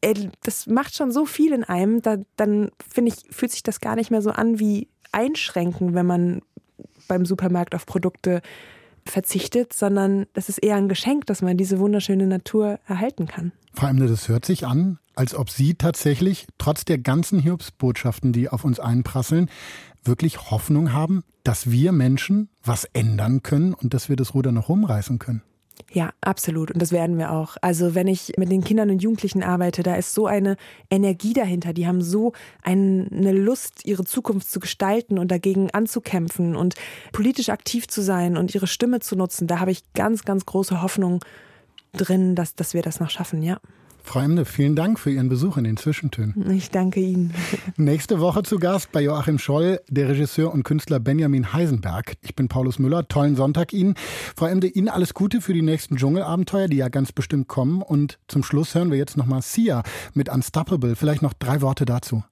B: äh, das macht schon so viel in einem, da, dann finde ich, fühlt sich das gar nicht mehr so an wie einschränken, wenn man beim Supermarkt auf Produkte verzichtet, sondern das ist eher ein Geschenk, dass man diese wunderschöne Natur erhalten kann.
A: Vor allem, das hört sich an, als ob Sie tatsächlich, trotz der ganzen Hiobsbotschaften, die auf uns einprasseln, wirklich Hoffnung haben, dass wir Menschen was ändern können und dass wir das Ruder noch rumreißen können.
B: Ja, absolut. Und das werden wir auch. Also wenn ich mit den Kindern und Jugendlichen arbeite, da ist so eine Energie dahinter. Die haben so eine Lust, ihre Zukunft zu gestalten und dagegen anzukämpfen und politisch aktiv zu sein und ihre Stimme zu nutzen. Da habe ich ganz, ganz große Hoffnung drin, dass, dass wir das noch schaffen, ja.
A: Frau Emde, vielen Dank für Ihren Besuch in den Zwischentönen.
B: Ich danke Ihnen.
A: Nächste Woche zu Gast bei Joachim Scholl, der Regisseur und Künstler Benjamin Heisenberg. Ich bin Paulus Müller. Tollen Sonntag Ihnen. Frau Emde, Ihnen alles Gute für die nächsten Dschungelabenteuer, die ja ganz bestimmt kommen. Und zum Schluss hören wir jetzt nochmal Sia mit Unstoppable. Vielleicht noch drei Worte dazu.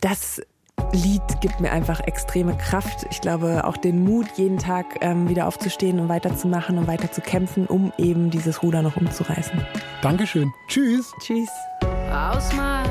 B: Das Lied gibt mir einfach extreme Kraft. Ich glaube, auch den Mut, jeden Tag ähm, wieder aufzustehen und weiterzumachen und weiter zu kämpfen, um eben dieses Ruder noch umzureißen.
A: Dankeschön. Tschüss.
B: Tschüss.
E: I'll smile,